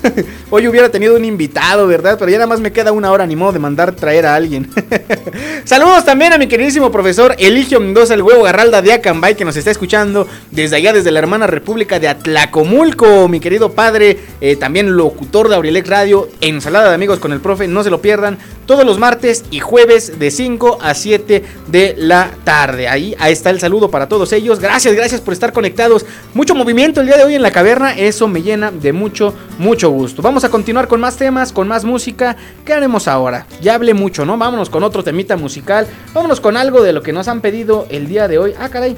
hoy hubiera tenido un invitado, ¿verdad? Pero ya nada más me queda una hora, ni modo de mandar traer a alguien. Saludos también a mi queridísimo profesor Eligio Mendoza, el huevo garralda de Acambay, que nos está escuchando desde allá desde la hermana República de Atlacomulco, mi querido padre, eh, también locutor de Abrilex Radio, ensalada de amigos con el profe, no se lo pierdan, todos los martes y jueves de 5 a 7 de la tarde. Ahí, ahí está el saludo para todos ellos. Gracias, gracias por estar conectados. Mucho movimiento el día de hoy en la caverna, eso me llena de mucho, mucho gusto. Vamos a continuar con más temas, con más música. ¿Qué haremos ahora? Ya hablé mucho, ¿no? Vámonos con otro temita musical. Vámonos con algo de lo que nos han pedido el día de hoy. Ah, caray.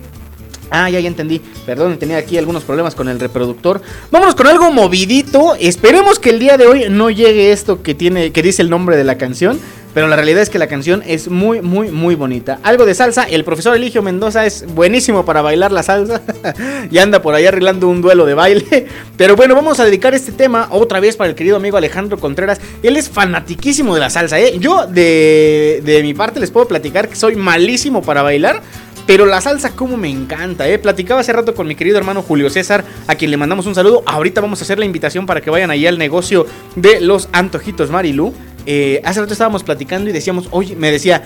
Ah, ya, ya entendí. Perdón, tenía aquí algunos problemas con el reproductor. Vámonos con algo movidito. Esperemos que el día de hoy no llegue esto que tiene, que dice el nombre de la canción. Pero la realidad es que la canción es muy, muy, muy bonita. Algo de salsa. El profesor Eligio Mendoza es buenísimo para bailar la salsa. y anda por ahí arreglando un duelo de baile. Pero bueno, vamos a dedicar este tema otra vez para el querido amigo Alejandro Contreras. Él es fanatiquísimo de la salsa. ¿eh? Yo, de, de mi parte, les puedo platicar que soy malísimo para bailar. Pero la salsa como me encanta, ¿eh? Platicaba hace rato con mi querido hermano Julio César, a quien le mandamos un saludo. Ahorita vamos a hacer la invitación para que vayan ahí al negocio de los antojitos Marilú. Eh, hace rato estábamos platicando y decíamos, oye, me decía,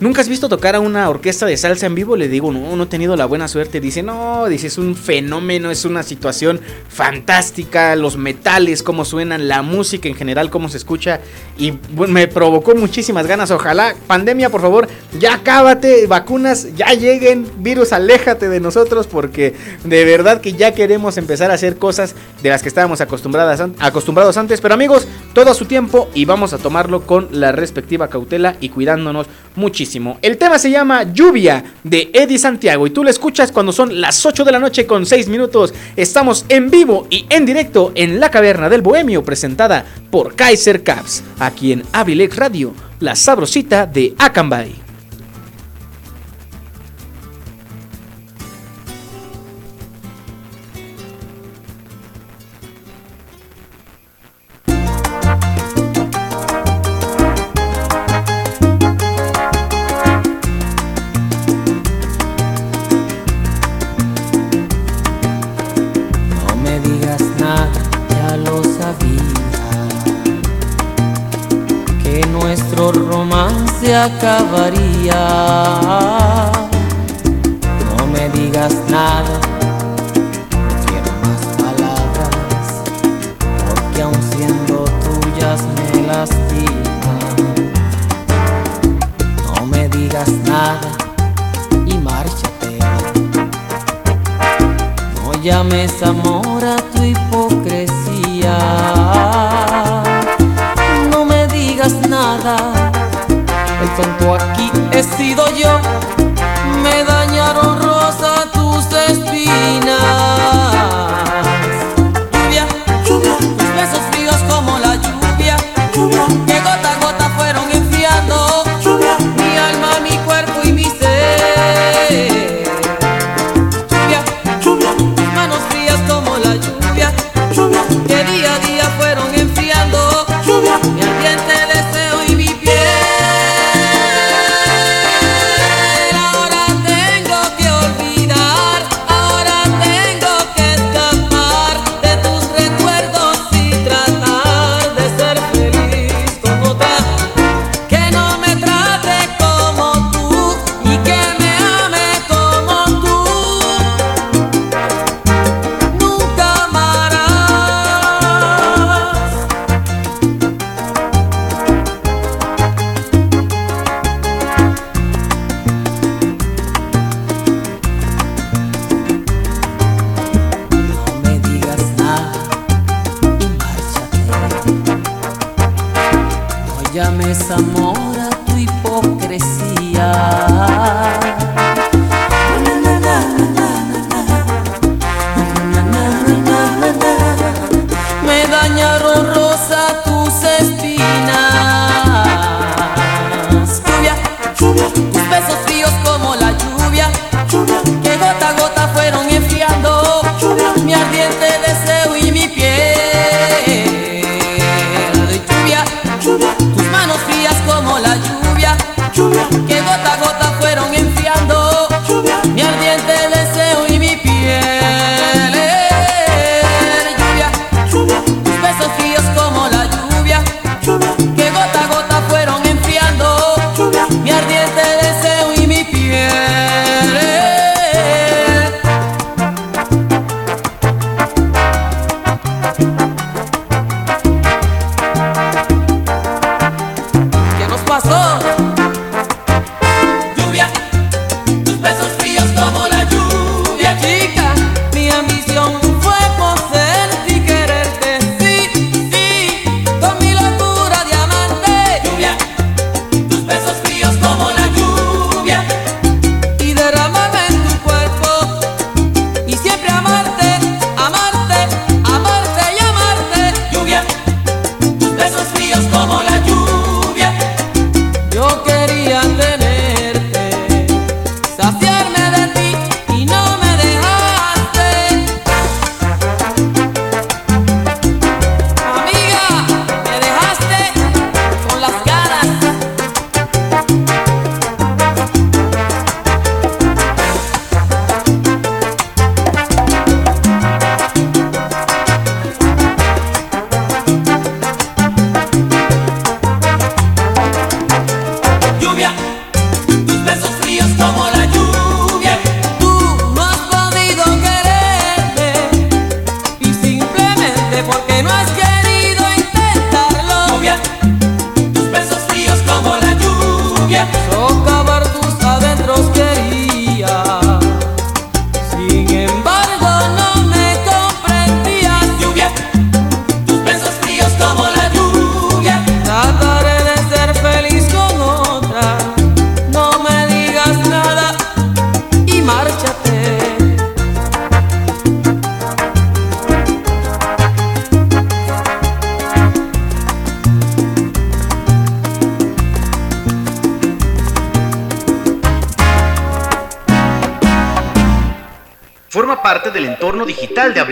¿Nunca has visto tocar a una orquesta de salsa en vivo? Le digo, no, no he tenido la buena suerte. Dice, no, dice, es un fenómeno, es una situación fantástica. Los metales, cómo suenan, la música en general, cómo se escucha. Y me provocó muchísimas ganas. Ojalá, pandemia, por favor, ya cábate, vacunas, ya lleguen. Virus, aléjate de nosotros porque de verdad que ya queremos empezar a hacer cosas de las que estábamos acostumbrados antes. Pero amigos, todo a su tiempo y vamos a tomarlo con la respectiva cautela y cuidándonos muchísimo. El tema se llama Lluvia de Eddie Santiago y tú lo escuchas cuando son las 8 de la noche con 6 minutos. Estamos en vivo y en directo en la caverna del Bohemio presentada por Kaiser Caps, aquí en Abrilex Radio, la sabrosita de Acambay. Acabaría. No me digas nada, no quiero más palabras. Porque aun siendo tuyas me lastiman. No me digas nada y márchate. No llames amor tonto aquí he sido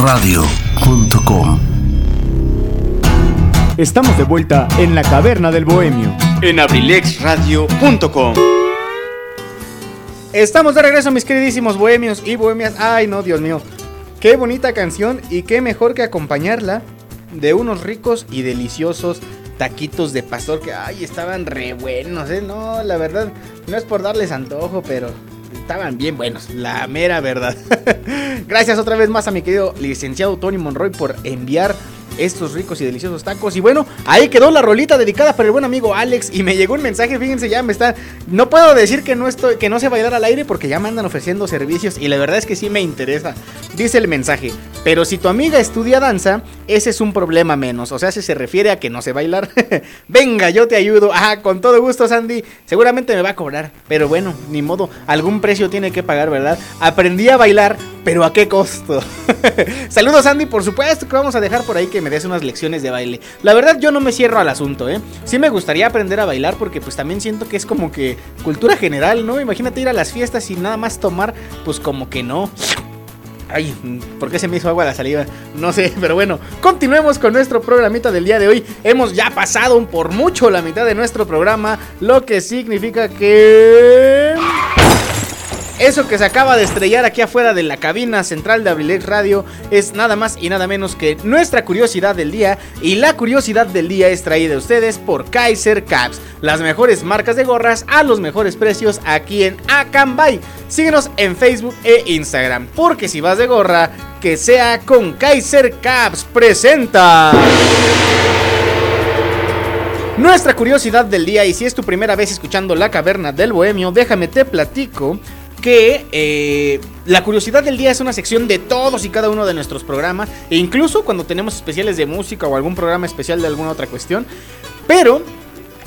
abrilexradio.com Estamos de vuelta en la caverna del bohemio. En abrilexradio.com. Estamos de regreso, mis queridísimos bohemios y bohemias. Ay, no, Dios mío. Qué bonita canción y qué mejor que acompañarla de unos ricos y deliciosos taquitos de pastor que, ay, estaban re buenos, ¿eh? No, la verdad, no es por darles antojo, pero estaban bien buenos, la mera verdad. Gracias otra vez más a mi querido licenciado Tony Monroy por enviar estos ricos y deliciosos tacos. Y bueno, ahí quedó la rolita dedicada para el buen amigo Alex. Y me llegó un mensaje, fíjense, ya me está. No puedo decir que no estoy, que no sé bailar al aire porque ya me andan ofreciendo servicios. Y la verdad es que sí me interesa. Dice el mensaje. Pero si tu amiga estudia danza, ese es un problema menos. O sea, si se refiere a que no sé bailar. Venga, yo te ayudo. Ah, con todo gusto, Sandy. Seguramente me va a cobrar. Pero bueno, ni modo. Algún precio tiene que pagar, ¿verdad? Aprendí a bailar, pero ¿a qué costo? Saludos, Sandy. Por supuesto que vamos a dejar por ahí que me des unas lecciones de baile. La verdad, yo no me cierro al asunto, ¿eh? Sí me gustaría aprender a bailar porque pues también siento que es como que cultura general, ¿no? Imagínate ir a las fiestas y nada más tomar, pues como que no. Ay, ¿por qué se me hizo agua la saliva? No sé, pero bueno, continuemos con nuestro programita del día de hoy. Hemos ya pasado por mucho la mitad de nuestro programa, lo que significa que... Eso que se acaba de estrellar aquí afuera de la cabina central de Abrilex Radio es nada más y nada menos que nuestra curiosidad del día. Y la curiosidad del día es traída a ustedes por Kaiser Caps, las mejores marcas de gorras a los mejores precios aquí en Acambay. Síguenos en Facebook e Instagram, porque si vas de gorra, que sea con Kaiser Caps presenta. Nuestra curiosidad del día, y si es tu primera vez escuchando La Caverna del Bohemio, déjame te platico que eh, la curiosidad del día es una sección de todos y cada uno de nuestros programas, e incluso cuando tenemos especiales de música o algún programa especial de alguna otra cuestión. Pero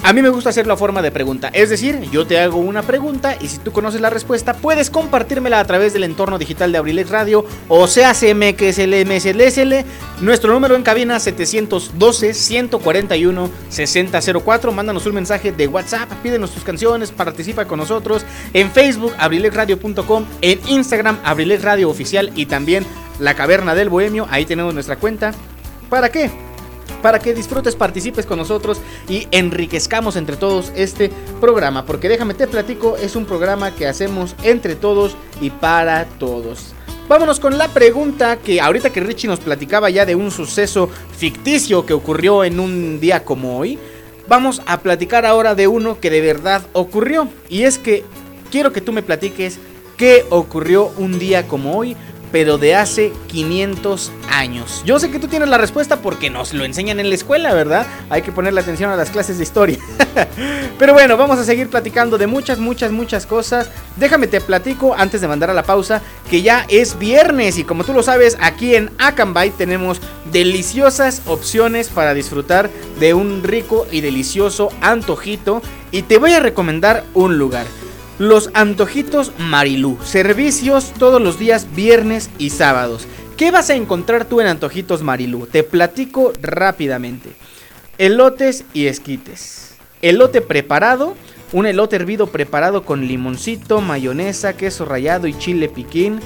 a mí me gusta hacerlo a forma de pregunta, es decir, yo te hago una pregunta y si tú conoces la respuesta puedes compartírmela a través del entorno digital de Abrilex Radio o sea CMXLMSLSL, nuestro número en cabina 712-141-6004, mándanos un mensaje de WhatsApp, pídenos tus canciones, participa con nosotros en Facebook abrilexradio.com, en Instagram Abrilex Radio Oficial y también La Caverna del Bohemio, ahí tenemos nuestra cuenta. ¿Para qué? Para que disfrutes, participes con nosotros y enriquezcamos entre todos este programa. Porque déjame te platico, es un programa que hacemos entre todos y para todos. Vámonos con la pregunta que ahorita que Richie nos platicaba ya de un suceso ficticio que ocurrió en un día como hoy, vamos a platicar ahora de uno que de verdad ocurrió. Y es que quiero que tú me platiques qué ocurrió un día como hoy pero de hace 500 años. Yo sé que tú tienes la respuesta porque nos lo enseñan en la escuela, ¿verdad? Hay que ponerle atención a las clases de historia. pero bueno, vamos a seguir platicando de muchas, muchas, muchas cosas. Déjame te platico antes de mandar a la pausa que ya es viernes y como tú lo sabes, aquí en Acambay tenemos deliciosas opciones para disfrutar de un rico y delicioso antojito y te voy a recomendar un lugar. Los Antojitos Marilú. Servicios todos los días, viernes y sábados. ¿Qué vas a encontrar tú en Antojitos Marilú? Te platico rápidamente. Elotes y esquites. Elote preparado. Un elote hervido preparado con limoncito, mayonesa, queso rallado y chile piquín.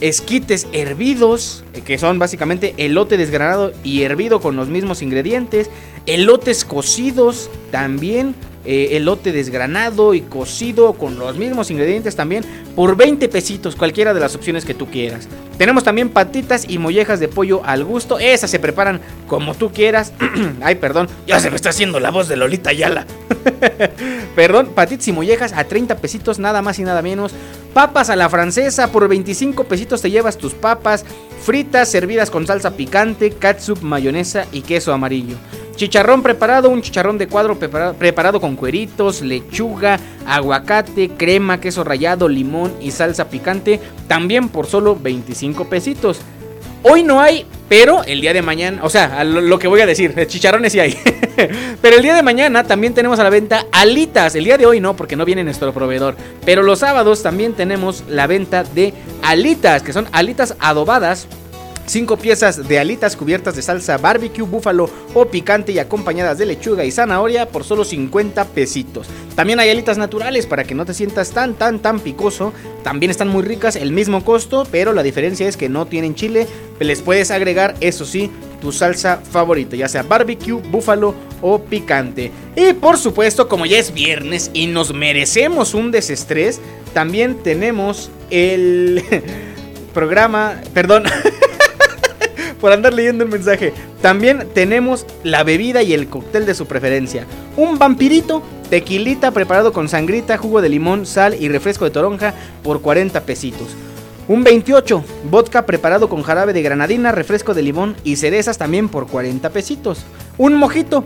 esquites hervidos, eh, que son básicamente elote desgranado y hervido con los mismos ingredientes, elotes cocidos también, eh, elote desgranado y cocido con los mismos ingredientes también por 20 pesitos, cualquiera de las opciones que tú quieras. Tenemos también patitas y mollejas de pollo al gusto, esas se preparan como tú quieras. Ay, perdón, ya se me está haciendo la voz de Lolita Yala. perdón, patitas y mollejas a 30 pesitos, nada más y nada menos. Papas a la francesa, por 25 pesitos te llevas tus papas fritas servidas con salsa picante, catsup, mayonesa y queso amarillo. Chicharrón preparado, un chicharrón de cuadro preparado, con cueritos, lechuga, aguacate, crema, queso rallado, limón y salsa picante, también por solo 25 pesitos. Hoy no hay, pero el día de mañana, o sea, lo, que voy a decir, chicharrones sí hay. pero el día de mañana también tenemos a la venta alitas. El día de hoy no, porque no viene nuestro proveedor. Pero los sábados también tenemos la venta de alitas, que son alitas adobadas 5 piezas de alitas cubiertas de salsa barbecue, búfalo o picante y acompañadas de lechuga y zanahoria por solo 50 pesitos. También hay alitas naturales para que no te sientas tan tan tan picoso. También están muy ricas, el mismo costo, pero la diferencia es que no tienen chile. Les puedes agregar, eso sí, tu salsa favorita, ya sea barbecue, búfalo o picante. Y por supuesto, como ya es viernes y nos merecemos un desestrés, también tenemos el programa, perdón. por andar leyendo el mensaje. También tenemos la bebida y el cóctel de su preferencia. Un vampirito, tequilita preparado con sangrita, jugo de limón, sal y refresco de toronja por 40 pesitos. Un 28, vodka preparado con jarabe de granadina, refresco de limón y cerezas también por 40 pesitos. Un mojito,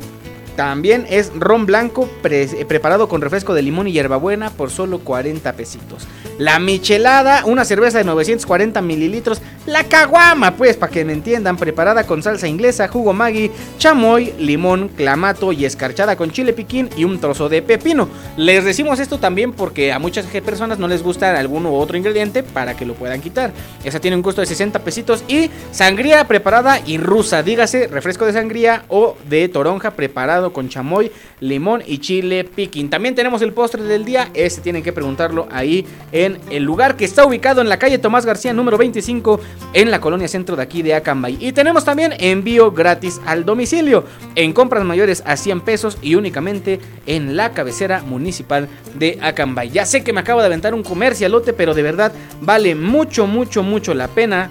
también es ron blanco preparado con refresco de limón y hierbabuena por solo 40 pesitos. La michelada, una cerveza de 940 mililitros. La caguama, pues, para que me entiendan, preparada con salsa inglesa, jugo maggi, chamoy, limón, clamato y escarchada con chile piquín y un trozo de pepino. Les decimos esto también porque a muchas personas no les gusta alguno u otro ingrediente para que lo puedan quitar. Esa tiene un costo de 60 pesitos y sangría preparada y rusa, dígase refresco de sangría o de toronja preparado con chamoy, limón y chile piquín. También tenemos el postre del día, este tienen que preguntarlo ahí en el lugar que está ubicado en la calle Tomás García número 25 en la colonia centro de aquí de Acambay. Y tenemos también envío gratis al domicilio en compras mayores a 100 pesos y únicamente en la cabecera municipal de Acambay. Ya sé que me acabo de aventar un comercialote, pero de verdad vale mucho, mucho, mucho la pena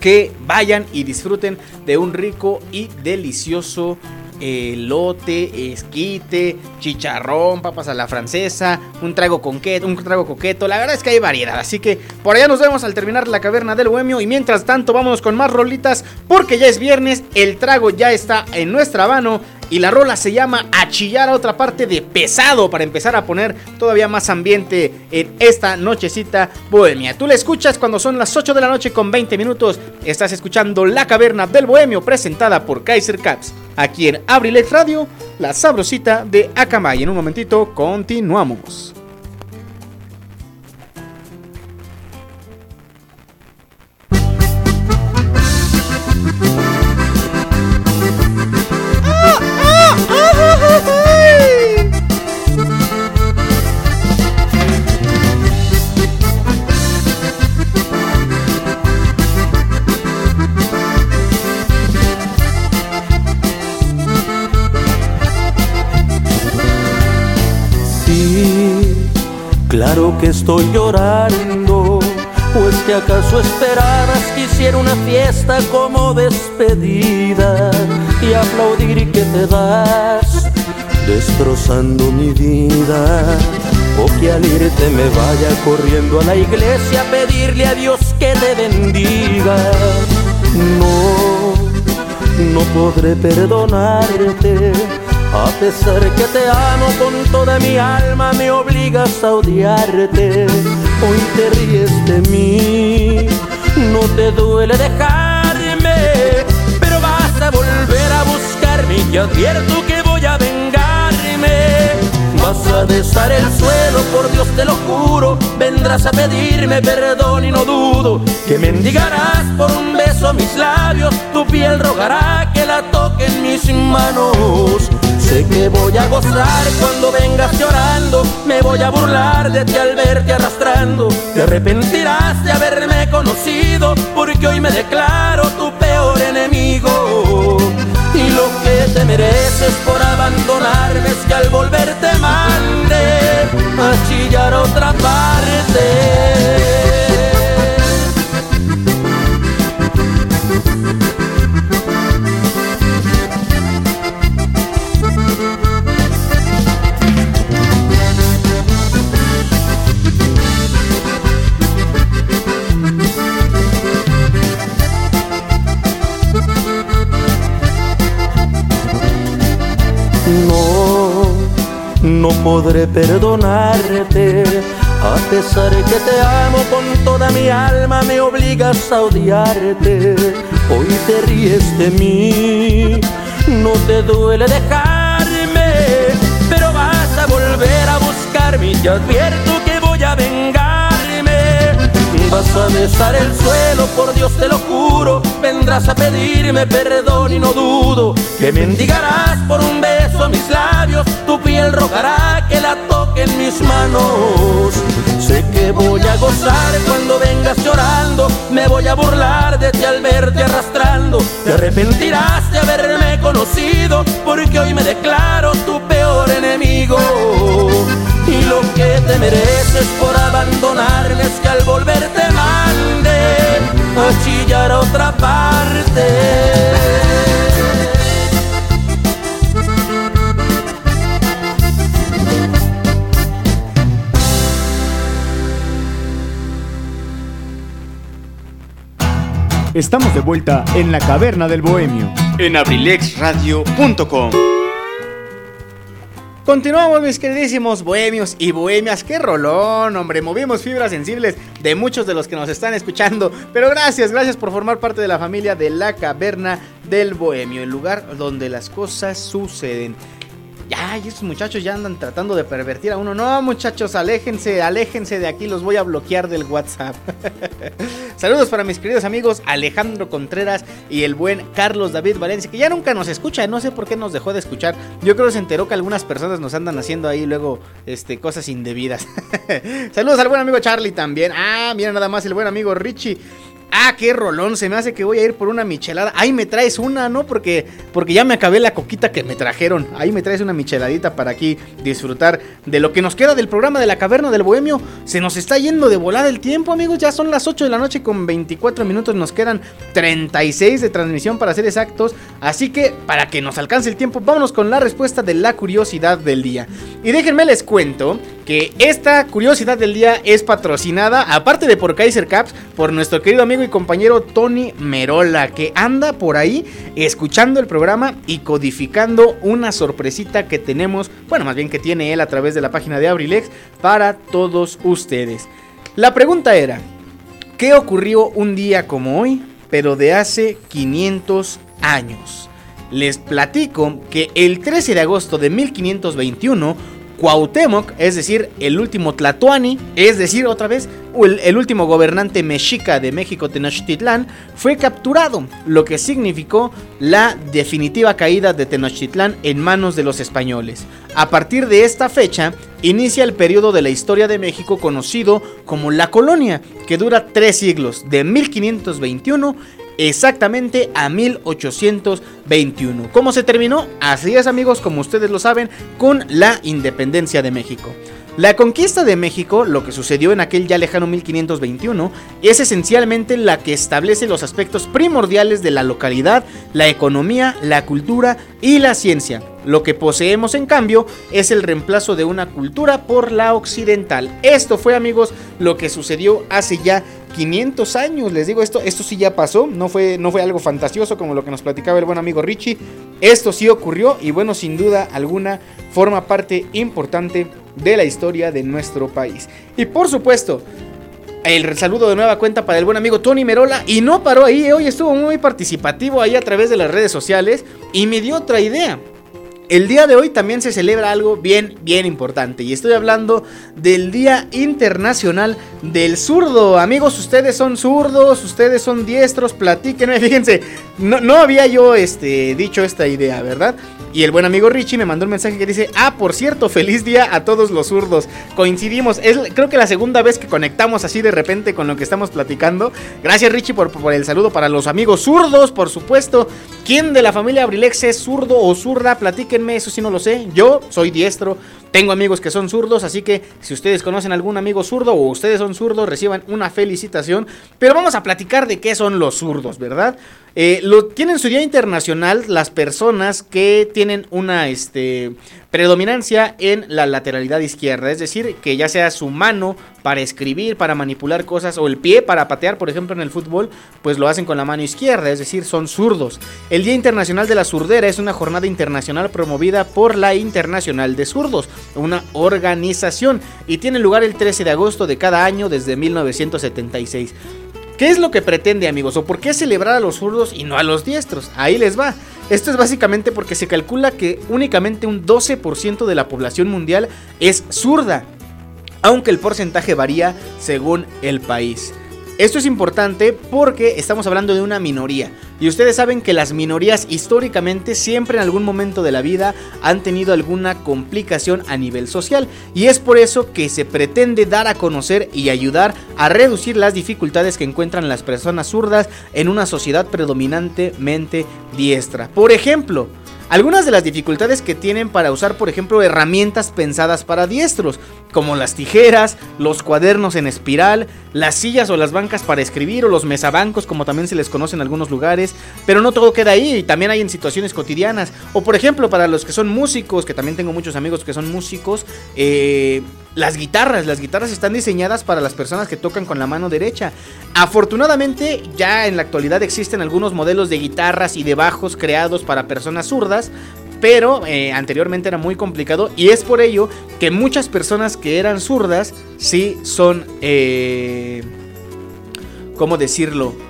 que vayan y disfruten de un rico y delicioso elote, esquite, chicharrón, papas a la francesa, un trago coqueto, un trago coqueto. La verdad es que hay variedad. Así que por allá nos vemos al terminar la caverna del bohemio. Y mientras tanto, vamos con más rolitas. Porque ya es viernes, el trago ya está en nuestra mano. Y la rola se llama Achillar a otra parte de pesado para empezar a poner todavía más ambiente en esta nochecita bohemia. Tú la escuchas cuando son las 8 de la noche con 20 minutos. Estás escuchando La Caverna del Bohemio presentada por Kaiser Caps. Aquí en Abrilex Radio, la sabrosita de Akamai. En un momentito continuamos. Claro que estoy llorando, pues que acaso esperabas que hiciera una fiesta como despedida y aplaudir que te vas destrozando mi vida. O que al irte me vaya corriendo a la iglesia a pedirle a Dios que te bendiga. No, no podré perdonarte a pesar que te amo con toda mi alma, me obligas a odiarte. Hoy te ríes de mí, no te duele dejarme, pero vas a volver a buscarme. Y te advierto que voy a vengarme. Vas a besar el suelo, por Dios te lo juro, vendrás a pedirme perdón y no dudo que mendigarás por un beso mis labios, tu piel rogará que la toquen mis manos Sé que voy a gozar cuando vengas llorando, me voy a burlar de ti al verte arrastrando. Te arrepentirás de haberme conocido, porque hoy me declaro tu peor enemigo. Y lo que te mereces por abandonarme es que al volver te mande a chillar otra parte. Podré perdonarte. A pesar que te amo con toda mi alma, me obligas a odiarte. Hoy te ríes de mí, no te duele dejarme, pero vas a volver a buscarme y te advierto que voy a vengarme. Vas a besar el suelo, por Dios te lo juro, vendrás a pedirme perdón y no dudo que mendigarás por un beso mis labios, tu piel rogará que la toquen mis manos. Sé que voy a gozar cuando vengas llorando, me voy a burlar de ti al verte arrastrando. Te arrepentirás de haberme conocido, porque hoy me declaro tu peor enemigo. Lo que te mereces por abandonarme es que al volver te mande a chillar a otra parte. Estamos de vuelta en la caverna del bohemio en abrilexradio.com. Continuamos mis queridísimos bohemios y bohemias, qué rolón, hombre, movimos fibras sensibles de muchos de los que nos están escuchando, pero gracias, gracias por formar parte de la familia de la caverna del bohemio, el lugar donde las cosas suceden. Ya, esos muchachos ya andan tratando de pervertir a uno. No, muchachos, aléjense, aléjense de aquí, los voy a bloquear del WhatsApp. Saludos para mis queridos amigos Alejandro Contreras y el buen Carlos David Valencia, que ya nunca nos escucha, no sé por qué nos dejó de escuchar. Yo creo que se enteró que algunas personas nos andan haciendo ahí luego este, cosas indebidas. Saludos al buen amigo Charlie también. Ah, mira nada más el buen amigo Richie. Ah, qué rolón, se me hace que voy a ir por una michelada. Ahí me traes una, ¿no? Porque, porque ya me acabé la coquita que me trajeron. Ahí me traes una micheladita para aquí disfrutar de lo que nos queda del programa de la caverna del bohemio. Se nos está yendo de volada el tiempo, amigos. Ya son las 8 de la noche con 24 minutos. Nos quedan 36 de transmisión para ser exactos. Así que, para que nos alcance el tiempo, vámonos con la respuesta de la curiosidad del día. Y déjenme les cuento que esta curiosidad del día es patrocinada, aparte de por Kaiser Caps, por nuestro querido amigo y compañero Tony Merola, que anda por ahí escuchando el programa y codificando una sorpresita que tenemos, bueno, más bien que tiene él a través de la página de Abrilex para todos ustedes. La pregunta era, ¿qué ocurrió un día como hoy, pero de hace 500 años? Les platico que el 13 de agosto de 1521 Cuauhtémoc, es decir, el último Tlatoani, es decir, otra vez, el, último gobernante mexica de México Tenochtitlán, fue capturado, lo que significó la definitiva caída de Tenochtitlán en manos de los españoles. A partir de esta fecha, inicia el periodo de la historia de México conocido como la colonia, que dura tres siglos, de 1521 exactamente a 1821. ¿Cómo se terminó? Así es amigos, como ustedes lo saben, con la independencia de México. La conquista de México, lo que sucedió en aquel ya lejano 1521, es esencialmente la que establece los aspectos primordiales de la localidad, la economía, la cultura y la ciencia. Lo que poseemos en cambio es el reemplazo de una cultura por la occidental. Esto fue amigos lo que sucedió hace ya 500 años. Les digo, esto, esto sí ya pasó, no fue, no fue algo fantasioso como lo que nos platicaba el buen amigo Richie. Esto sí ocurrió y bueno, sin duda alguna forma parte importante de la historia de nuestro país. Y por supuesto, el saludo de nueva cuenta para el buen amigo Tony Merola. Y no paró ahí, hoy estuvo muy participativo ahí a través de las redes sociales y me dio otra idea. El día de hoy también se celebra algo bien, bien importante. Y estoy hablando del Día Internacional del Zurdo. Amigos, ustedes son zurdos, ustedes son diestros, platíquenme. Fíjense, no, no había yo este, dicho esta idea, ¿verdad? Y el buen amigo Richie me mandó un mensaje que dice, ah, por cierto, feliz día a todos los zurdos. Coincidimos, es creo que la segunda vez que conectamos así de repente con lo que estamos platicando. Gracias Richie por, por el saludo para los amigos zurdos, por supuesto. ¿Quién de la familia Abrilex es zurdo o zurda? Platíquenme, eso sí no lo sé. Yo soy diestro. Tengo amigos que son zurdos, así que si ustedes conocen algún amigo zurdo o ustedes son zurdos, reciban una felicitación. Pero vamos a platicar de qué son los zurdos, ¿verdad? Eh, lo, tienen su día internacional las personas que tienen una este, predominancia en la lateralidad izquierda, es decir, que ya sea su mano para escribir, para manipular cosas o el pie para patear, por ejemplo en el fútbol, pues lo hacen con la mano izquierda, es decir, son zurdos. El Día Internacional de la Surdera es una jornada internacional promovida por la Internacional de Zurdos, una organización, y tiene lugar el 13 de agosto de cada año desde 1976. ¿Qué es lo que pretende, amigos? ¿O por qué celebrar a los zurdos y no a los diestros? Ahí les va. Esto es básicamente porque se calcula que únicamente un 12% de la población mundial es zurda, aunque el porcentaje varía según el país. Esto es importante porque estamos hablando de una minoría. Y ustedes saben que las minorías históricamente siempre en algún momento de la vida han tenido alguna complicación a nivel social. Y es por eso que se pretende dar a conocer y ayudar a reducir las dificultades que encuentran las personas zurdas en una sociedad predominantemente diestra. Por ejemplo, algunas de las dificultades que tienen para usar, por ejemplo, herramientas pensadas para diestros, como las tijeras, los cuadernos en espiral, las sillas o las bancas para escribir o los mesabancos, como también se les conoce en algunos lugares, pero no todo queda ahí, también hay en situaciones cotidianas, o por ejemplo, para los que son músicos, que también tengo muchos amigos que son músicos, eh, las guitarras, las guitarras están diseñadas para las personas que tocan con la mano derecha. Afortunadamente, ya en la actualidad existen algunos modelos de guitarras y de bajos creados para personas zurdas, pero eh, anteriormente era muy complicado y es por ello que muchas personas que eran zurdas sí son, eh, ¿cómo decirlo?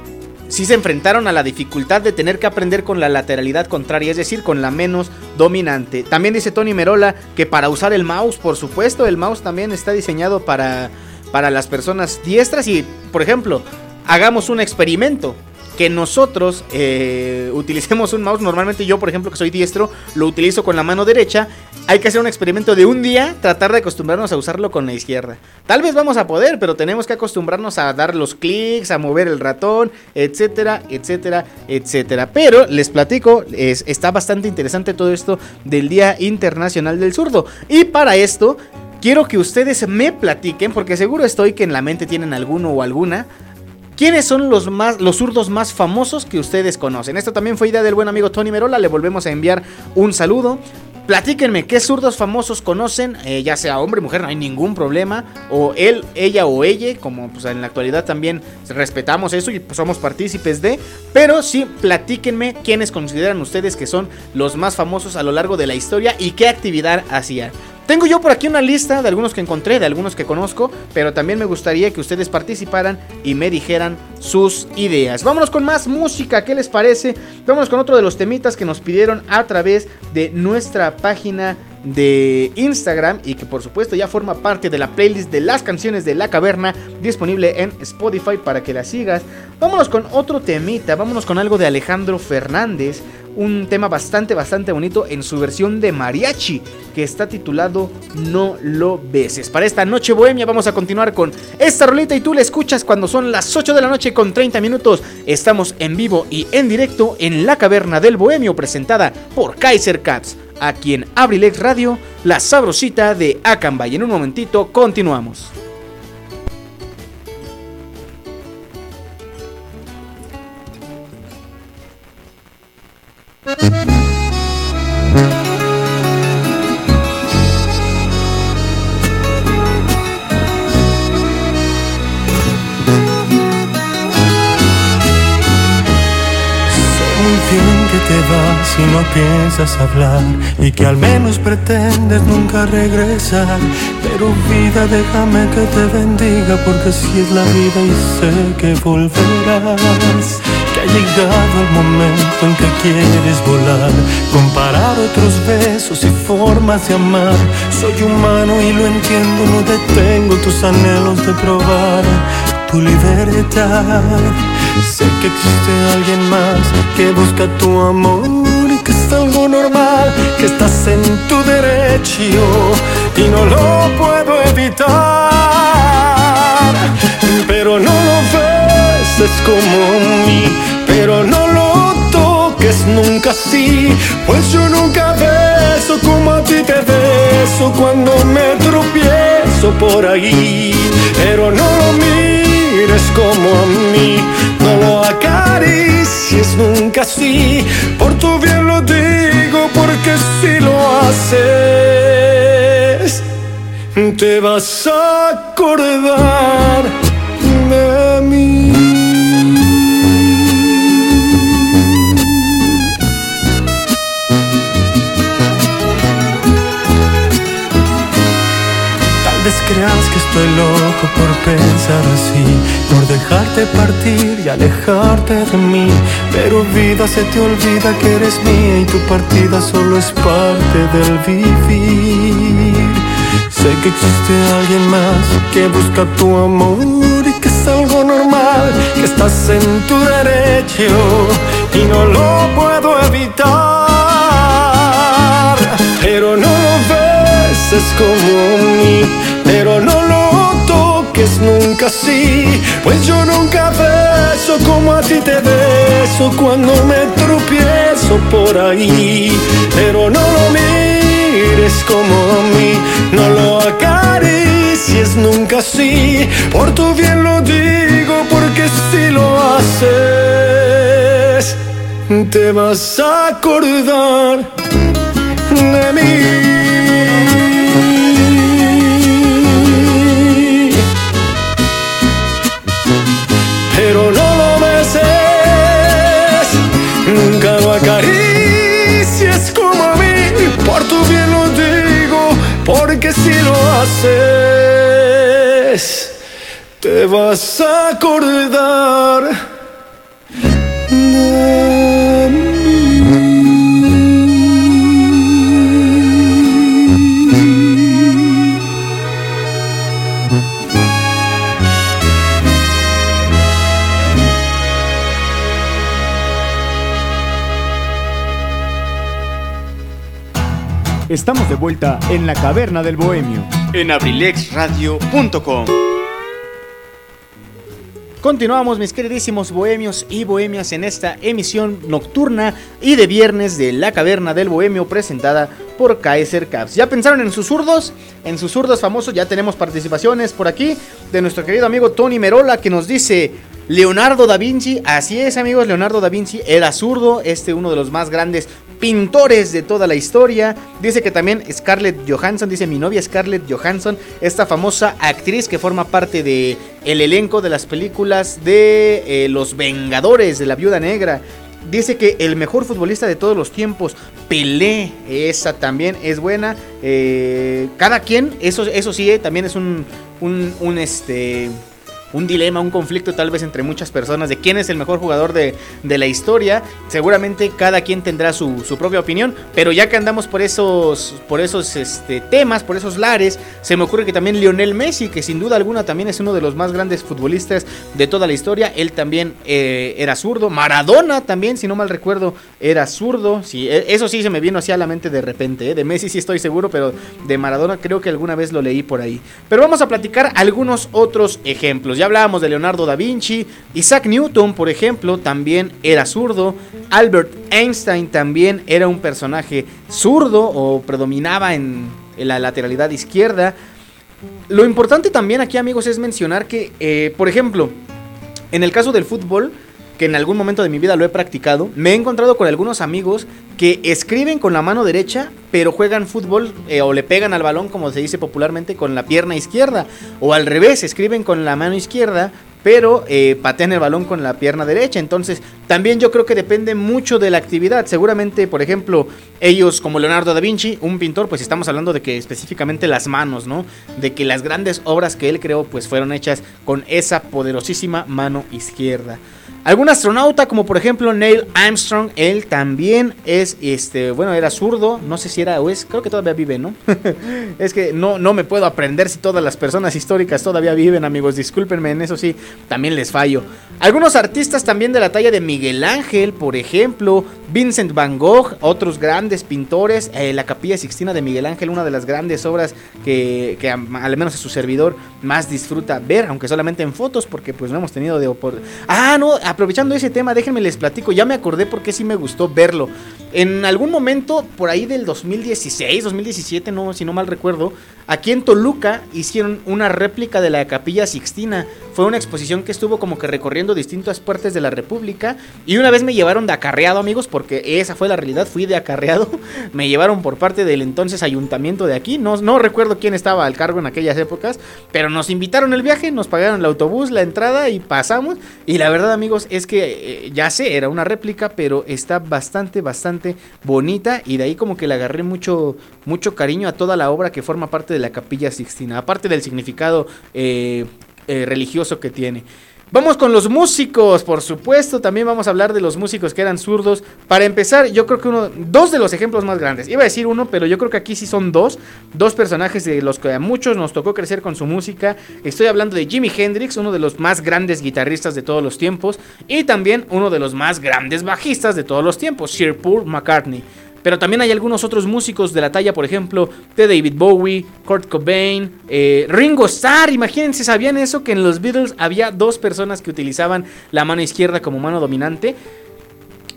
Sí se enfrentaron a la dificultad de tener que aprender con la lateralidad contraria, es decir, con la menos dominante. También dice Tony Merola que para usar el mouse, por supuesto, el mouse también está diseñado para, para las personas diestras y, por ejemplo, hagamos un experimento que nosotros eh, utilicemos un mouse. Normalmente yo, por ejemplo, que soy diestro, lo utilizo con la mano derecha. Hay que hacer un experimento de un día, tratar de acostumbrarnos a usarlo con la izquierda. Tal vez vamos a poder, pero tenemos que acostumbrarnos a dar los clics, a mover el ratón, etcétera, etcétera, etcétera. Pero les platico, es, está bastante interesante todo esto del Día Internacional del Zurdo. Y para esto, quiero que ustedes me platiquen, porque seguro estoy que en la mente tienen alguno o alguna ¿Quiénes son los más los zurdos más famosos que ustedes conocen? Esto también fue idea del buen amigo Tony Merola, le volvemos a enviar un saludo. Platíquenme qué zurdos famosos conocen, eh, ya sea hombre, mujer, no hay ningún problema, o él, ella o ella, como pues, en la actualidad también respetamos eso y pues, somos partícipes de, pero sí, platíquenme quiénes consideran ustedes que son los más famosos a lo largo de la historia y qué actividad hacían. Tengo yo por aquí una lista de algunos que encontré, de algunos que conozco, pero también me gustaría que ustedes participaran y me dijeran sus ideas. Vámonos con más música, ¿qué les parece? Vámonos con otro de los temitas que nos pidieron a través de nuestra página de Instagram y que por supuesto ya forma parte de la playlist de las canciones de la caverna disponible en Spotify para que la sigas. Vámonos con otro temita, vámonos con algo de Alejandro Fernández un tema bastante, bastante bonito en su versión de mariachi, que está titulado No lo beses. Para esta noche bohemia vamos a continuar con esta rolita y tú la escuchas cuando son las 8 de la noche con 30 minutos. Estamos en vivo y en directo en la caverna del bohemio presentada por Kaiser Cats. Aquí en Abrilex Radio, la sabrosita de Acambay. En un momentito continuamos. Thank you. Y no piensas hablar y que al menos pretendes nunca regresar. Pero vida, déjame que te bendiga porque si es la vida y sé que volverás. Que ha llegado el momento en que quieres volar, comparar otros besos y formas de amar. Soy humano y lo entiendo, no detengo tus anhelos de probar tu libertad. Sé que existe alguien más que busca tu amor es algo normal, que estás en tu derecho y no lo puedo evitar. Pero no lo ves, es como mí, pero no lo toques nunca así, pues yo nunca beso como a ti te beso cuando me tropiezo por ahí, pero no lo mires como a mí, no lo acaricies nunca así, por tu bien lo digo, porque si lo haces, te vas a acordar de mí. Estoy loco por pensar así, por dejarte partir y alejarte de mí. Pero vida se te olvida que eres mía y tu partida solo es parte del vivir. Sé que existe alguien más que busca tu amor y que es algo normal, que estás en tu derecho y no lo puedo evitar. Pero no lo ves, es como mí, pero no lo toques nunca así, pues yo nunca beso como a ti te beso cuando me tropiezo por ahí, pero no lo mires como a mí, no lo acaricies nunca así, por tu bien lo digo, porque si lo haces, te vas a acordar de mí. Te vas a acordar de mí. Estamos de vuelta en la caverna del bohemio en abrilexradio.com. Continuamos mis queridísimos bohemios y bohemias en esta emisión nocturna y de viernes de La Caverna del Bohemio presentada por Kaiser Caps. ¿Ya pensaron en sus zurdos? En sus zurdos famosos ya tenemos participaciones por aquí de nuestro querido amigo Tony Merola que nos dice Leonardo da Vinci, así es amigos, Leonardo da Vinci era zurdo, este uno de los más grandes pintores de toda la historia. Dice que también Scarlett Johansson, dice mi novia Scarlett Johansson, esta famosa actriz que forma parte de el elenco de las películas de eh, Los Vengadores de la Viuda Negra. Dice que el mejor futbolista de todos los tiempos, Pelé, esa también es buena. Eh, cada quien, eso, eso sí, eh, también es un, un, un, este, un dilema, un conflicto tal vez entre muchas personas de quién es el mejor jugador de, de la historia. Seguramente cada quien tendrá su, su, propia opinión, pero ya que andamos por esos, por esos este, temas, por esos lares, se me ocurre que también Lionel Messi, que sin duda alguna también es uno de los más grandes futbolistas de toda la historia, él también eh, era zurdo. Maradona también, si no mal recuerdo, era zurdo. Sí, eso sí se me vino así a la mente de repente. ¿eh? De Messi sí estoy seguro, pero de Maradona creo que alguna vez lo leí por ahí. Pero vamos a platicar algunos otros ejemplos. Ya hablábamos de Leonardo da Vinci, Isaac Newton, por ejemplo, también era zurdo, Albert Einstein también era un personaje zurdo o predominaba en, la lateralidad izquierda. Lo importante también aquí, amigos, es mencionar que, eh, por ejemplo, en el caso del fútbol, que en algún momento de mi vida lo he practicado, me he encontrado con algunos amigos que escriben con la mano derecha, pero juegan fútbol eh, o le pegan al balón, como se dice popularmente, con la pierna izquierda. O al revés, escriben con la mano izquierda, pero eh, patean el balón con la pierna derecha. Entonces, también yo creo que depende mucho de la actividad. Seguramente, por ejemplo, ellos como Leonardo da Vinci, un pintor, pues estamos hablando de que específicamente las manos, ¿no? De que las grandes obras que él creó, pues fueron hechas con esa poderosísima mano izquierda. Algún astronauta, como por ejemplo Neil Armstrong, él también es, este, bueno, era zurdo, no sé si era o es, creo que todavía vive, ¿no? es que no, no me puedo aprender si todas las personas históricas todavía viven, amigos, discúlpenme, en eso sí, también les fallo. Algunos artistas también de la talla de Miguel Ángel, por ejemplo, Vincent Van Gogh, otros grandes pintores, eh, la Capilla Sixtina de Miguel Ángel, una de las grandes obras que, que al menos a su servidor más disfruta ver, aunque solamente en fotos, porque pues no hemos tenido de oportunidad. Ah, no, aprovechando ese tema, déjenme les platico, ya me acordé porque sí me gustó verlo. En algún momento, por ahí del 2016, 2017, no, si no mal recuerdo, aquí en Toluca hicieron una réplica de la Capilla Sixtina. Fue una exposición que estuvo como que recorriendo distintas partes de la República. Y una vez me llevaron de acarreado, amigos, porque esa fue la realidad, fui de acarreado. Me llevaron por parte del entonces ayuntamiento de aquí. No, no recuerdo quién estaba al cargo en aquellas épocas, pero nos invitaron el viaje, nos pagaron el autobús, la entrada y pasamos. Y la verdad, amigos, es que eh, ya sé, era una réplica, pero está bastante, bastante bonita. Y de ahí como que le agarré mucho, mucho cariño a toda la obra que forma parte de la Capilla Sixtina. Aparte del significado eh, eh, religioso que tiene. Vamos con los músicos, por supuesto. También vamos a hablar de los músicos que eran zurdos. Para empezar, yo creo que uno, dos de los ejemplos más grandes. Iba a decir uno, pero yo creo que aquí sí son dos. Dos personajes de los que a muchos nos tocó crecer con su música. Estoy hablando de Jimi Hendrix, uno de los más grandes guitarristas de todos los tiempos. Y también uno de los más grandes bajistas de todos los tiempos, Sir Paul McCartney. Pero también hay algunos otros músicos de la talla, por ejemplo, de David Bowie, Kurt Cobain, eh, Ringo Starr. Imagínense, ¿sabían eso? Que en los Beatles había dos personas que utilizaban la mano izquierda como mano dominante.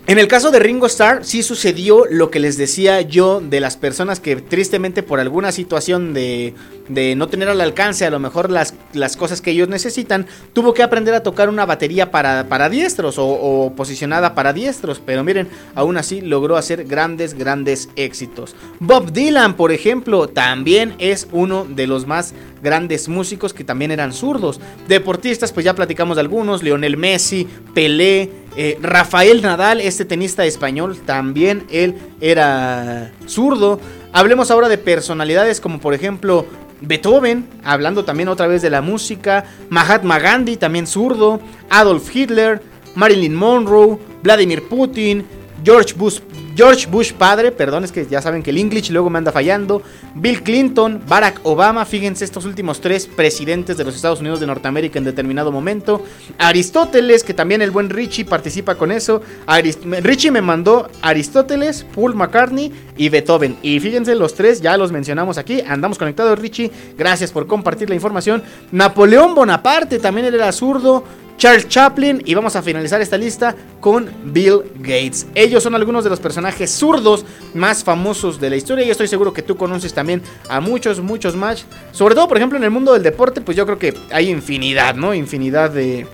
En el caso de Ringo Starr, sí sucedió lo que les decía yo de las personas que tristemente por alguna situación de, de no tener al alcance a lo mejor las, las, cosas que ellos necesitan, tuvo que aprender a tocar una batería para, para diestros o, posicionada para diestros. Pero miren, aún así logró hacer grandes, grandes éxitos. Bob Dylan, por ejemplo, también es uno de los más grandes músicos que también eran zurdos. Deportistas, pues ya platicamos de algunos, Lionel Messi, Pelé. Eh, Rafael Nadal, este tenista español, también él era zurdo. Hablemos ahora de personalidades como por ejemplo Beethoven, hablando también otra vez de la música, Mahatma Gandhi, también zurdo, Adolf Hitler, Marilyn Monroe, Vladimir Putin, George Bush, George Bush padre, perdón, es que ya saben que el English luego me anda fallando. Bill Clinton, Barack Obama, fíjense estos últimos tres presidentes de los Estados Unidos de Norteamérica en determinado momento. Aristóteles, que también el buen Richie participa con eso. Richie me mandó Aristóteles, Paul McCartney y Beethoven. Y fíjense, los tres ya los mencionamos aquí. Andamos conectados, Richie. Gracias por compartir la información. Napoleón Bonaparte, también era zurdo. Charles Chaplin y vamos a finalizar esta lista con Bill Gates. Ellos son algunos de los personajes zurdos más famosos de la historia y estoy seguro que tú conoces también a muchos, muchos más. Sobre todo, por ejemplo, en el mundo del deporte, pues yo creo que hay infinidad, ¿no? Infinidad de,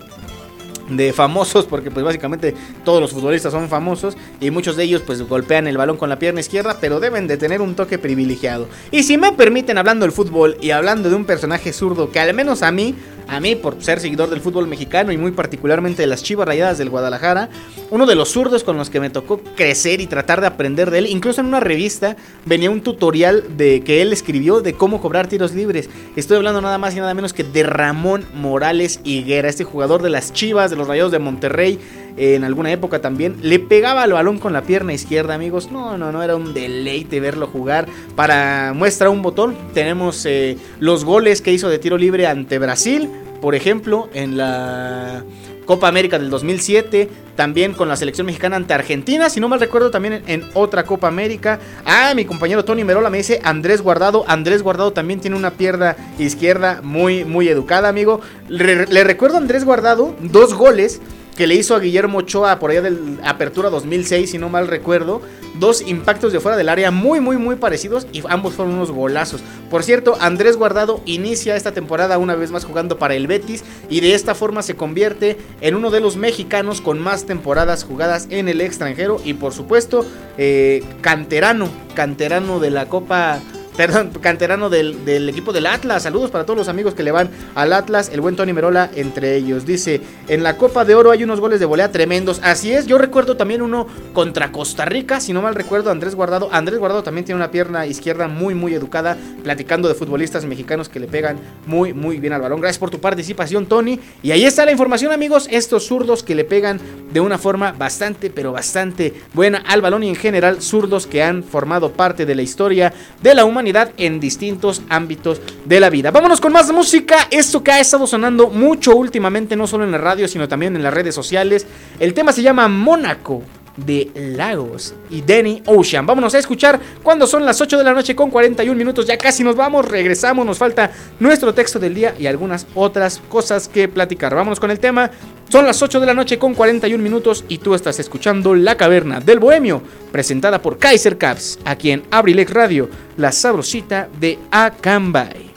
de famosos, porque pues básicamente todos los futbolistas son famosos y muchos de ellos pues golpean el balón con la pierna izquierda, pero deben de tener un toque privilegiado. Y si me permiten hablando del fútbol y hablando de un personaje zurdo que al menos a mí a mí, por ser seguidor del fútbol mexicano y muy particularmente de las Chivas Rayadas del Guadalajara, uno de los zurdos con los que me tocó crecer y tratar de aprender de él, incluso en una revista venía un tutorial de que él escribió de cómo cobrar tiros libres. Estoy hablando nada más y nada menos que de Ramón Morales Higuera, este jugador de las Chivas, de los Rayados de Monterrey, en alguna época también, le pegaba al balón con la pierna izquierda, amigos. No, no, no, era un deleite verlo jugar. Para muestra un botón, tenemos eh, los goles que hizo de tiro libre ante Brasil, por ejemplo, en la Copa América del 2007, también con la selección mexicana ante Argentina, si no mal recuerdo, también en, otra Copa América. Ah, mi compañero Tony Merola me dice Andrés Guardado. Andrés Guardado también tiene una pierna izquierda muy, muy educada, amigo. Le, le recuerdo a Andrés Guardado dos goles que le hizo a Guillermo Ochoa por allá del Apertura 2006, si no mal recuerdo. Dos impactos de fuera del área muy, muy, muy parecidos y ambos fueron unos golazos. Por cierto, Andrés Guardado inicia esta temporada una vez más jugando para el Betis y de esta forma se convierte en uno de los mexicanos con más temporadas jugadas en el extranjero y por supuesto, eh, canterano, canterano de la Copa perdón, canterano del, del, equipo del Atlas. Saludos para todos los amigos que le van al Atlas, el buen Tony Merola entre ellos. Dice, en la Copa de Oro hay unos goles de volea tremendos. Así es, yo recuerdo también uno contra Costa Rica, si no mal recuerdo, Andrés Guardado. Andrés Guardado también tiene una pierna izquierda muy, muy educada, platicando de futbolistas mexicanos que le pegan muy, muy bien al balón. Gracias por tu participación, Tony. Y ahí está la información, amigos. Estos zurdos que le pegan de una forma bastante, pero bastante buena al balón y en general zurdos que han formado parte de la historia de la humanidad en distintos ámbitos de la vida. Vámonos con más música. Esto que ha estado sonando mucho últimamente, no solo en la radio, sino también en las redes sociales. El tema se llama Mónaco de Lagos y Danny Ocean. Vámonos a escuchar cuando son las 8 de la noche con 41 minutos. Ya casi nos vamos, regresamos, nos falta nuestro texto del día y algunas otras cosas que platicar. Vámonos con el tema. Son las 8 de la noche con 41 minutos y tú estás escuchando La Caverna del Bohemio, presentada por Kaiser Caps, aquí en Abrilex Radio, la sabrosita de Acambay.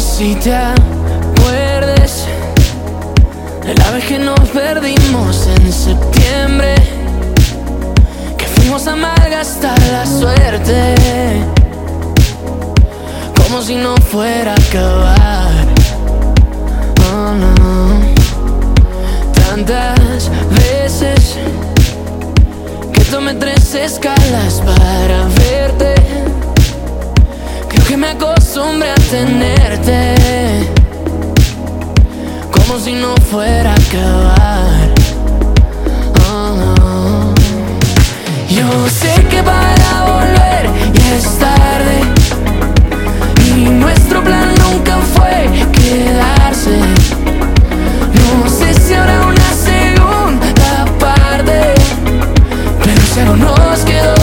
Si te acuerdes de la vez que nos perdimos en septiembre, que fuimos a malgastar la suerte, como si no fuera a acabar. Oh, no. Tantas veces que tomé tres escalas para verte que me acostumbre a tenerte Como si no fuera a acabar. Oh, Yo sé que para volver ya es tarde Y nuestro plan nunca fue quedarse. No sé si habrá una segunda parte Pero si algo nos quedó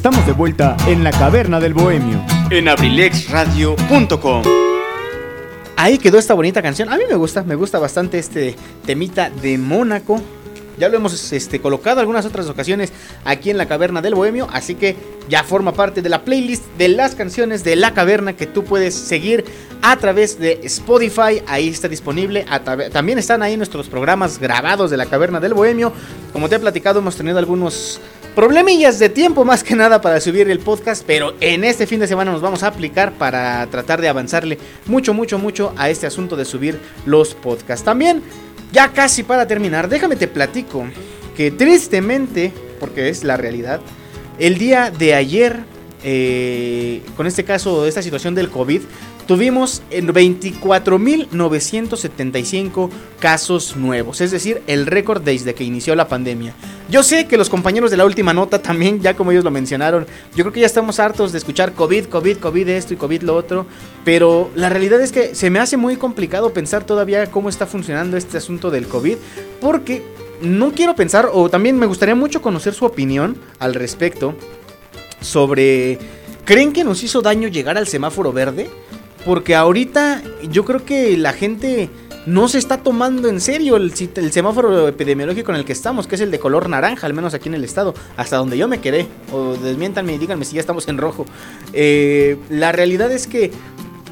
Estamos de vuelta en la caverna del bohemio. En abrilexradio.com. Ahí quedó esta bonita canción. A mí me gusta, me gusta bastante este temita de Mónaco. Ya lo hemos este, colocado algunas otras ocasiones aquí en la Caverna del Bohemio, así que ya forma parte de la playlist de las canciones de la Caverna que tú puedes seguir a través de Spotify. Ahí está disponible. También están ahí nuestros programas grabados de la Caverna del Bohemio. Como te he platicado, hemos tenido algunos problemillas de tiempo más que nada para subir el podcast, pero en este fin de semana nos vamos a aplicar para tratar de avanzarle mucho, mucho, mucho a este asunto de subir los podcasts. También, ya casi para terminar, déjame te platico que tristemente, porque es la realidad, el día de ayer, eh, con este caso, esta situación del COVID, tuvimos 24.975 casos nuevos, es decir, el récord desde que inició la pandemia. Yo sé que los compañeros de la última nota también, ya como ellos lo mencionaron, yo creo que ya estamos hartos de escuchar COVID, COVID, COVID esto y COVID lo otro, pero la realidad es que se me hace muy complicado pensar todavía cómo está funcionando este asunto del COVID, porque no quiero pensar, o también me gustaría mucho conocer su opinión al respecto sobre... ¿Creen que nos hizo daño llegar al semáforo verde? Porque ahorita yo creo que la gente no se está tomando en serio el, semáforo epidemiológico en el que estamos, que es el de color naranja, al menos aquí en el estado, hasta donde yo me quedé. O desmientanme y díganme si ya estamos en rojo. Eh, la realidad es que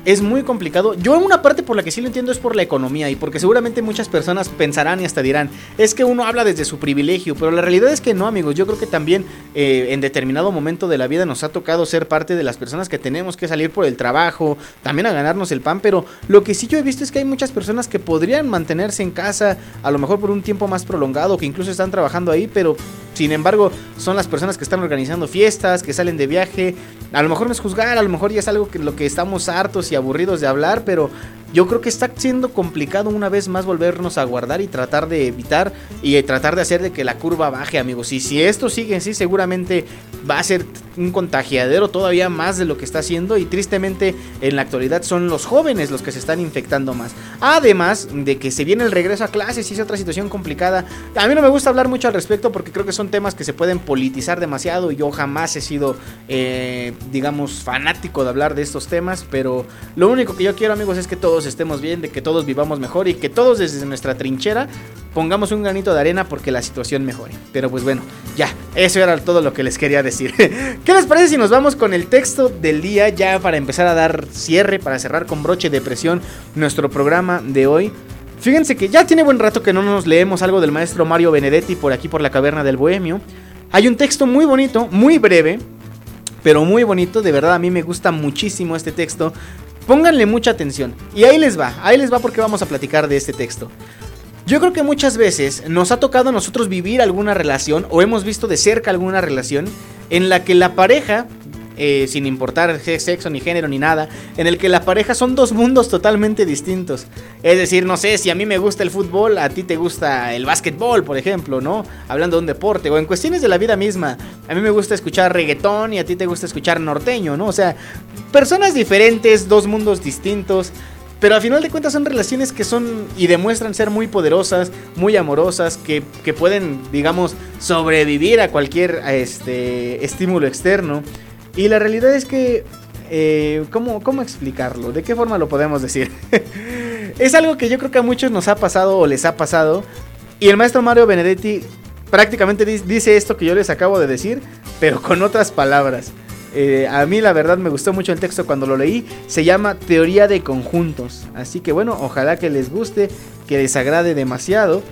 es muy complicado. Yo en una parte por la que sí lo entiendo es por la economía y porque seguramente muchas personas pensarán y hasta dirán, es que uno habla desde su privilegio, pero la realidad es que no, amigos. Yo creo que también eh, en determinado momento de la vida nos ha tocado ser parte de las personas que tenemos que salir por el trabajo, también a ganarnos el pan, pero lo que sí yo he visto es que hay muchas personas que podrían mantenerse en casa, a lo mejor por un tiempo más prolongado, que incluso están trabajando ahí, pero sin embargo, son las personas que están organizando fiestas, que salen de viaje. A lo mejor no es juzgar, a lo mejor ya es algo que lo que estamos hartos y aburridos de hablar, pero yo creo que está siendo complicado una vez más volvernos a guardar y tratar de evitar y tratar de hacer de que la curva baje, amigos. Y si esto sigue así, seguramente va a ser un contagiadero todavía más de lo que está haciendo y tristemente en la actualidad son los jóvenes los que se están infectando más. Además de que se viene el regreso a clases y es otra situación complicada. A mí no me gusta hablar mucho al respecto porque creo que son temas que se pueden politizar demasiado y yo jamás he sido, eh, digamos, fanático de hablar de estos temas, pero lo único que yo quiero, amigos, es que todos estemos bien, de que todos vivamos mejor y que todos desde nuestra trinchera pongamos un granito de arena porque la situación mejore. Pero pues bueno, ya, eso era todo lo que les quería decir. ¿Qué les parece si nos vamos con el texto del día ya para empezar a dar cierre, para cerrar con broche de presión nuestro programa de hoy? Fíjense que ya tiene buen rato que no nos leemos algo del maestro Mario Benedetti por aquí por la caverna del Bohemio. Hay un texto muy bonito, muy breve, pero muy bonito, de verdad a mí me gusta muchísimo este texto. Pónganle mucha atención. Y ahí les va, ahí les va porque vamos a platicar de este texto. Yo creo que muchas veces nos ha tocado a nosotros vivir alguna relación o hemos visto de cerca alguna relación en la que la pareja eh, sin importar sexo ni género ni nada, en el que la pareja son dos mundos totalmente distintos. Es decir, no sé, si a mí me gusta el fútbol, a ti te gusta el básquetbol, por ejemplo, ¿no? Hablando de un deporte, o en cuestiones de la vida misma. A mí me gusta escuchar reggaetón y a ti te gusta escuchar norteño, ¿no? O sea, personas diferentes, dos mundos distintos. Pero al final de cuentas son relaciones que son y demuestran ser muy poderosas, muy amorosas, que, que pueden, digamos, sobrevivir a cualquier este, estímulo externo. Y la realidad es que, eh, ¿cómo, ¿cómo explicarlo? ¿De qué forma lo podemos decir? es algo que yo creo que a muchos nos ha pasado o les ha pasado. Y el maestro Mario Benedetti prácticamente dice esto que yo les acabo de decir, pero con otras palabras. Eh, a mí la verdad me gustó mucho el texto cuando lo leí. Se llama Teoría de Conjuntos. Así que bueno, ojalá que les guste, que les agrade demasiado.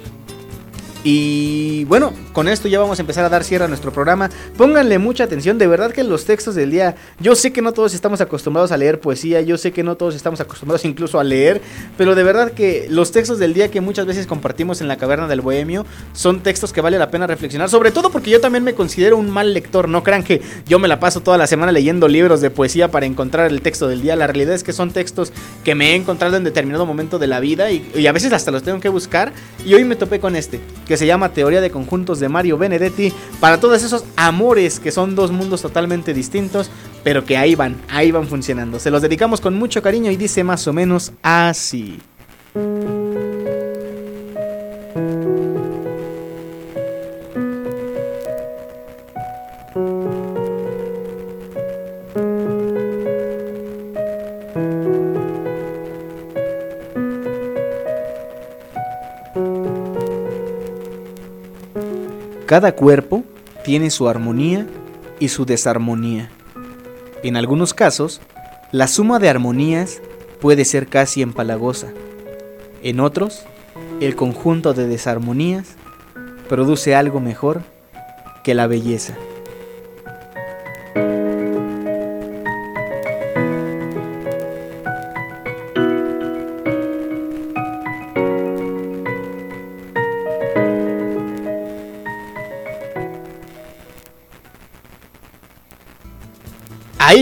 Y bueno, con esto ya vamos a empezar a dar cierre a nuestro programa. Pónganle mucha atención, de verdad que los textos del día, yo sé que no todos estamos acostumbrados a leer poesía, yo sé que no todos estamos acostumbrados incluso a leer, pero de verdad que los textos del día que muchas veces compartimos en la caverna del bohemio son textos que vale la pena reflexionar, sobre todo porque yo también me considero un mal lector, no crean que yo me la paso toda la semana leyendo libros de poesía para encontrar el texto del día, la realidad es que son textos que me he encontrado en determinado momento de la vida y, a veces hasta los tengo que buscar y hoy me topé con este, que se llama Teoría de Conjuntos de Mario Benedetti, para todos esos amores que son dos mundos totalmente distintos, pero que ahí van, ahí van funcionando. Se los dedicamos con mucho cariño y dice más o menos así. Cada cuerpo tiene su armonía y su desarmonía. En algunos casos, la suma de armonías puede ser casi empalagosa. En otros, el conjunto de desarmonías produce algo mejor que la belleza.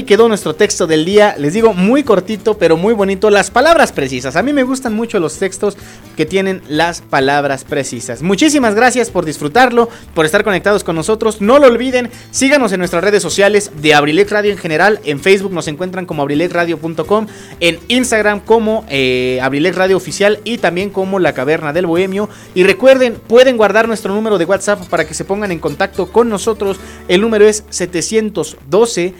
Quedó nuestro texto del día. Les digo, muy cortito, pero muy bonito. Las palabras precisas. A mí me gustan mucho los textos que tienen las palabras precisas. Muchísimas gracias por disfrutarlo, por estar conectados con nosotros. No lo olviden, síganos en nuestras redes sociales de Abrilex Radio en general. En Facebook nos encuentran como abrilexradio.com, en Instagram como eh, Abrilex Radio Oficial y también como La Caverna del Bohemio. Y recuerden, pueden guardar nuestro número de WhatsApp para que se pongan en contacto con nosotros. El número es 712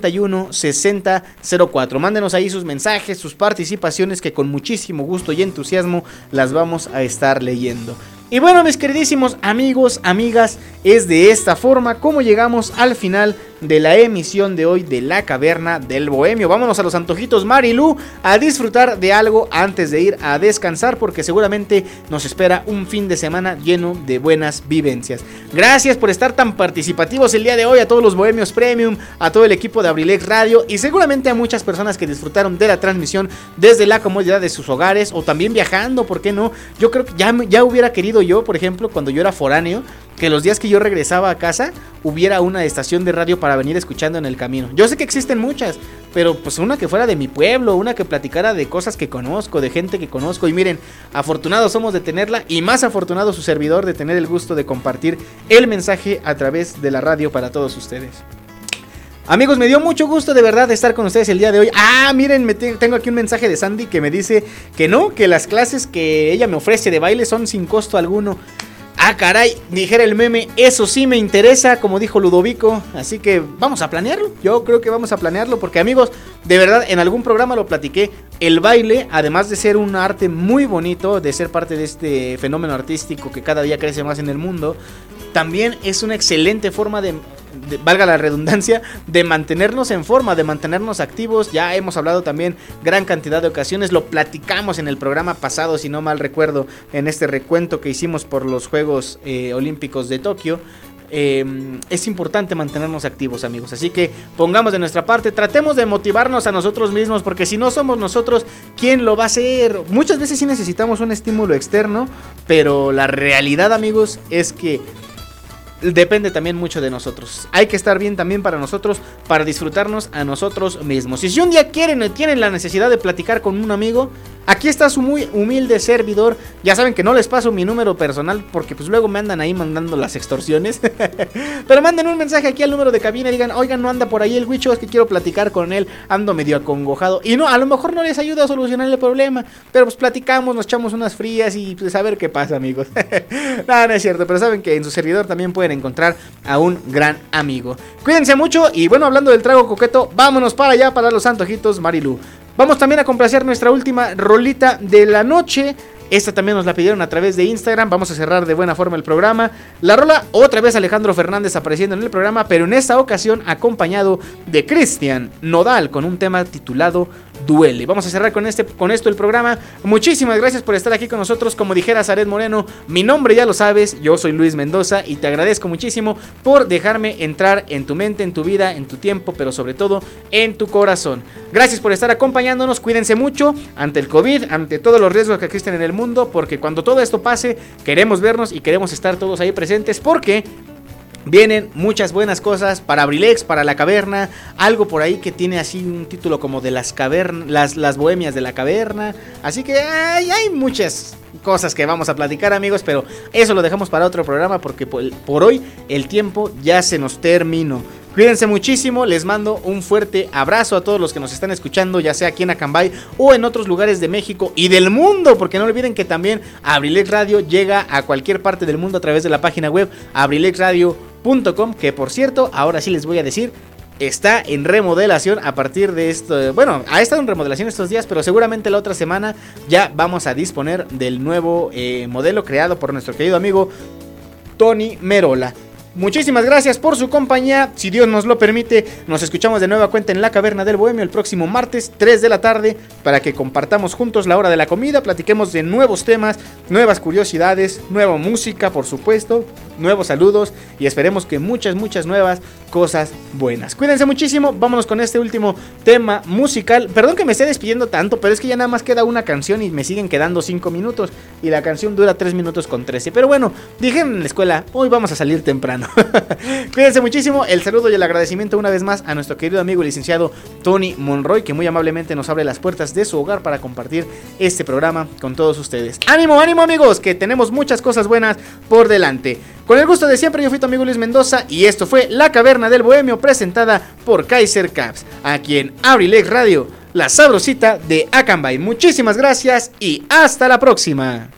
141 6004. Mándenos ahí sus mensajes, sus participaciones que con muchísimo gusto y entusiasmo las vamos a estar leyendo. Y bueno, mis queridísimos amigos, amigas, es de esta forma como llegamos al final de la emisión de hoy de La Caverna del Bohemio. Vámonos a los antojitos Marilu a disfrutar de algo antes de ir a descansar porque seguramente nos espera un fin de semana lleno de buenas vivencias. Gracias por estar tan participativos el día de hoy a todos los Bohemios Premium, a todo el equipo de Abrilex Radio y seguramente a muchas personas que disfrutaron de la transmisión desde la comodidad de sus hogares o también viajando, ¿por qué no? Yo creo que ya, ya hubiera querido yo, por ejemplo, cuando yo era foráneo, que los días que yo regresaba a casa hubiera una estación de radio para venir escuchando en el camino. Yo sé que existen muchas, pero pues una que fuera de mi pueblo, una que platicara de cosas que conozco, de gente que conozco. Y miren, afortunados somos de tenerla y más afortunado su servidor de tener el gusto de compartir el mensaje a través de la radio para todos ustedes. Amigos, me dio mucho gusto de verdad estar con ustedes el día de hoy. Ah, miren, tengo aquí un mensaje de Sandy que me dice que no, que las clases que ella me ofrece de baile son sin costo alguno. Ah, caray, dijera el meme, eso sí me interesa, como dijo Ludovico. Así que vamos a planearlo. Yo creo que vamos a planearlo porque amigos, de verdad, en algún programa lo platiqué. El baile, además de ser un arte muy bonito, de ser parte de este fenómeno artístico que cada día crece más en el mundo, también es una excelente forma de, valga la redundancia, de mantenernos en forma, de mantenernos activos. Ya hemos hablado también gran cantidad de ocasiones, lo platicamos en el programa pasado, si no mal recuerdo, en este recuento que hicimos por los Juegos eh, Olímpicos de Tokio. Eh, es importante mantenernos activos amigos así que pongamos de nuestra parte tratemos de motivarnos a nosotros mismos porque si no somos nosotros quién lo va a hacer muchas veces sí necesitamos un estímulo externo pero la realidad amigos es que depende también mucho de nosotros. Hay que estar bien también para nosotros, para disfrutarnos a nosotros mismos. Y si un día quieren, tienen la necesidad de platicar con un amigo, Aquí está su muy humilde servidor. Ya saben que no les paso mi número personal porque pues luego me andan ahí mandando las extorsiones. Pero manden un mensaje aquí al número de cabina y digan, oigan, no anda por ahí el Wicho, es que quiero platicar con él, ando medio acongojado. Y no, a lo mejor no les ayuda a solucionar el problema, pero pues platicamos, nos echamos unas frías y pues a ver qué pasa, amigos. no, no es cierto, pero saben que en su servidor también pueden encontrar a un gran amigo. Cuídense mucho y bueno, hablando del trago coqueto, vámonos para allá para los antojitos Marilu. Vamos también a complacer nuestra última rolita de la noche. Esta también nos la pidieron a través de Instagram. Vamos a cerrar de buena forma el programa. La rola, otra vez Alejandro Fernández apareciendo en el programa, pero en esta ocasión acompañado de Cristian Nodal con un tema titulado Duele. Vamos a cerrar con, este, con esto el programa. Muchísimas gracias por estar aquí con nosotros. Como dijera Zaret Moreno, mi nombre ya lo sabes. Yo soy Luis Mendoza y te agradezco muchísimo por dejarme entrar en tu mente, en tu vida, en tu tiempo, pero sobre todo en tu corazón. Gracias por estar acompañándonos. Cuídense mucho ante el COVID, ante todos los riesgos que existen en el mundo, porque cuando todo esto pase, queremos vernos y queremos estar todos ahí presentes porque Vienen muchas buenas cosas para Abrilex, para la caverna, algo por ahí que tiene así un título como de las cavernas, las, bohemias de la caverna. Así que hay, muchas cosas que vamos a platicar amigos, pero eso lo dejamos para otro programa porque por, hoy el tiempo ya se nos terminó. Cuídense muchísimo, les mando un fuerte abrazo a todos los que nos están escuchando, ya sea aquí en Acambay o en otros lugares de México y del mundo, porque no olviden que también Abrilex Radio llega a cualquier parte del mundo a través de la página web abrilexradio.com, que por cierto, ahora sí les voy a decir, está en remodelación a partir de esto. Bueno, ha estado en remodelación estos días, pero seguramente la otra semana ya vamos a disponer del nuevo eh, modelo creado por nuestro querido amigo Tony Merola. Muchísimas gracias por su compañía. Si Dios nos lo permite, nos escuchamos de nueva cuenta en la Caverna del Bohemio el próximo martes 3 de la tarde para que compartamos juntos la hora de la comida, platiquemos de nuevos temas, nuevas curiosidades, nueva música, por supuesto, nuevos saludos y esperemos que muchas, muchas nuevas cosas buenas. Cuídense muchísimo, vámonos con este último tema musical. Perdón que me esté despidiendo tanto, pero es que ya nada más queda una canción y me siguen quedando 5 minutos y la canción dura 3 minutos con 13. Pero bueno, dijeron en la escuela, hoy vamos a salir temprano. Cuídense muchísimo. El saludo y el agradecimiento una vez más a nuestro querido amigo licenciado Tony Monroy, que muy amablemente nos abre las puertas de su hogar para compartir este programa con todos ustedes. Ánimo, ánimo amigos, que tenemos muchas cosas buenas por delante. Con el gusto de siempre, yo fui tu amigo Luis Mendoza y esto fue La Caverna del Bohemio presentada por Kaiser Caps, aquí en Abrilex Radio, la sabrosita de Akanbay. Muchísimas gracias y hasta la próxima.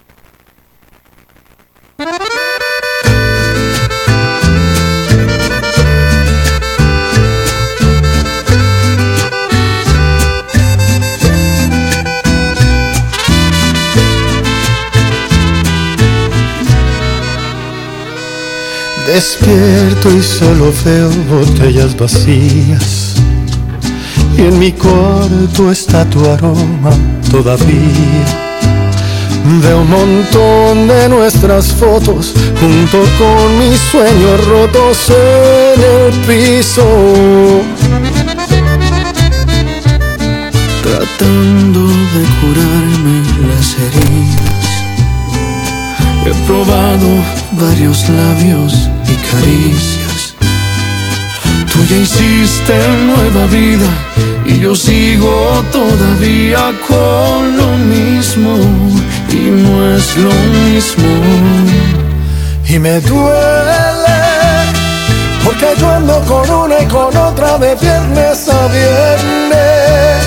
Despierto y solo veo botellas vacías. Y en mi cuarto está tu aroma todavía. Veo un montón de nuestras fotos junto con mis sueños rotos en el piso. Tratando de curarme las heridas. He probado varios labios caricias. Tú ya hiciste nueva vida y yo sigo todavía con lo mismo y no es lo mismo. Y me duele porque yo ando con una y con otra de viernes a viernes,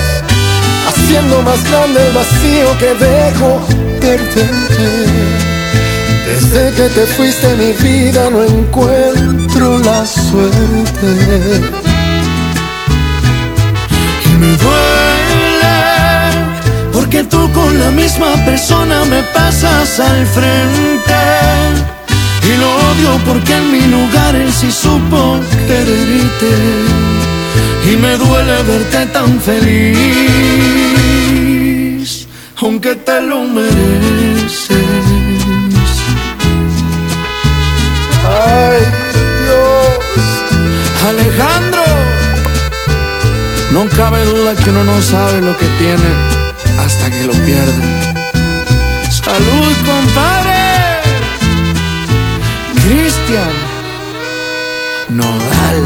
haciendo más grande el vacío que dejo perderte. Desde que te fuiste mi vida no encuentro la suerte. Y me duele porque tú con la misma persona me pasas al frente. Y lo odio porque en mi lugar él sí supo quererte. Y me duele verte tan feliz, aunque te lo mereces. Ay, Dios. Alejandro, no cabe duda que uno no sabe lo que tiene hasta que lo pierde. Salud, compadre. Cristian Nodal.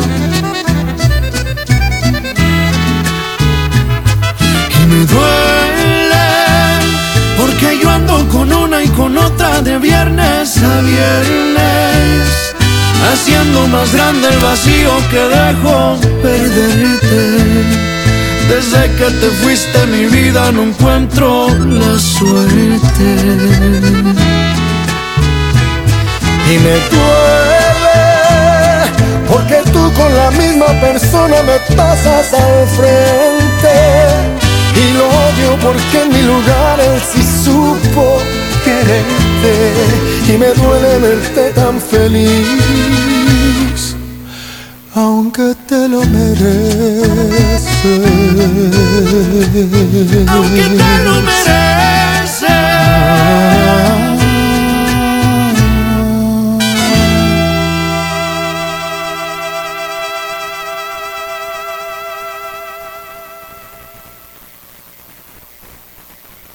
Y me duele con una y con otra de viernes a viernes, haciendo más grande el vacío que dejo perderte. Desde que te fuiste mi vida no encuentro la suerte. Y me duele porque tú con la misma persona me pasas al frente. Y lo odio porque en mi lugar él sí supo quererte. Y me duele verte tan feliz, aunque te lo mereces. Aunque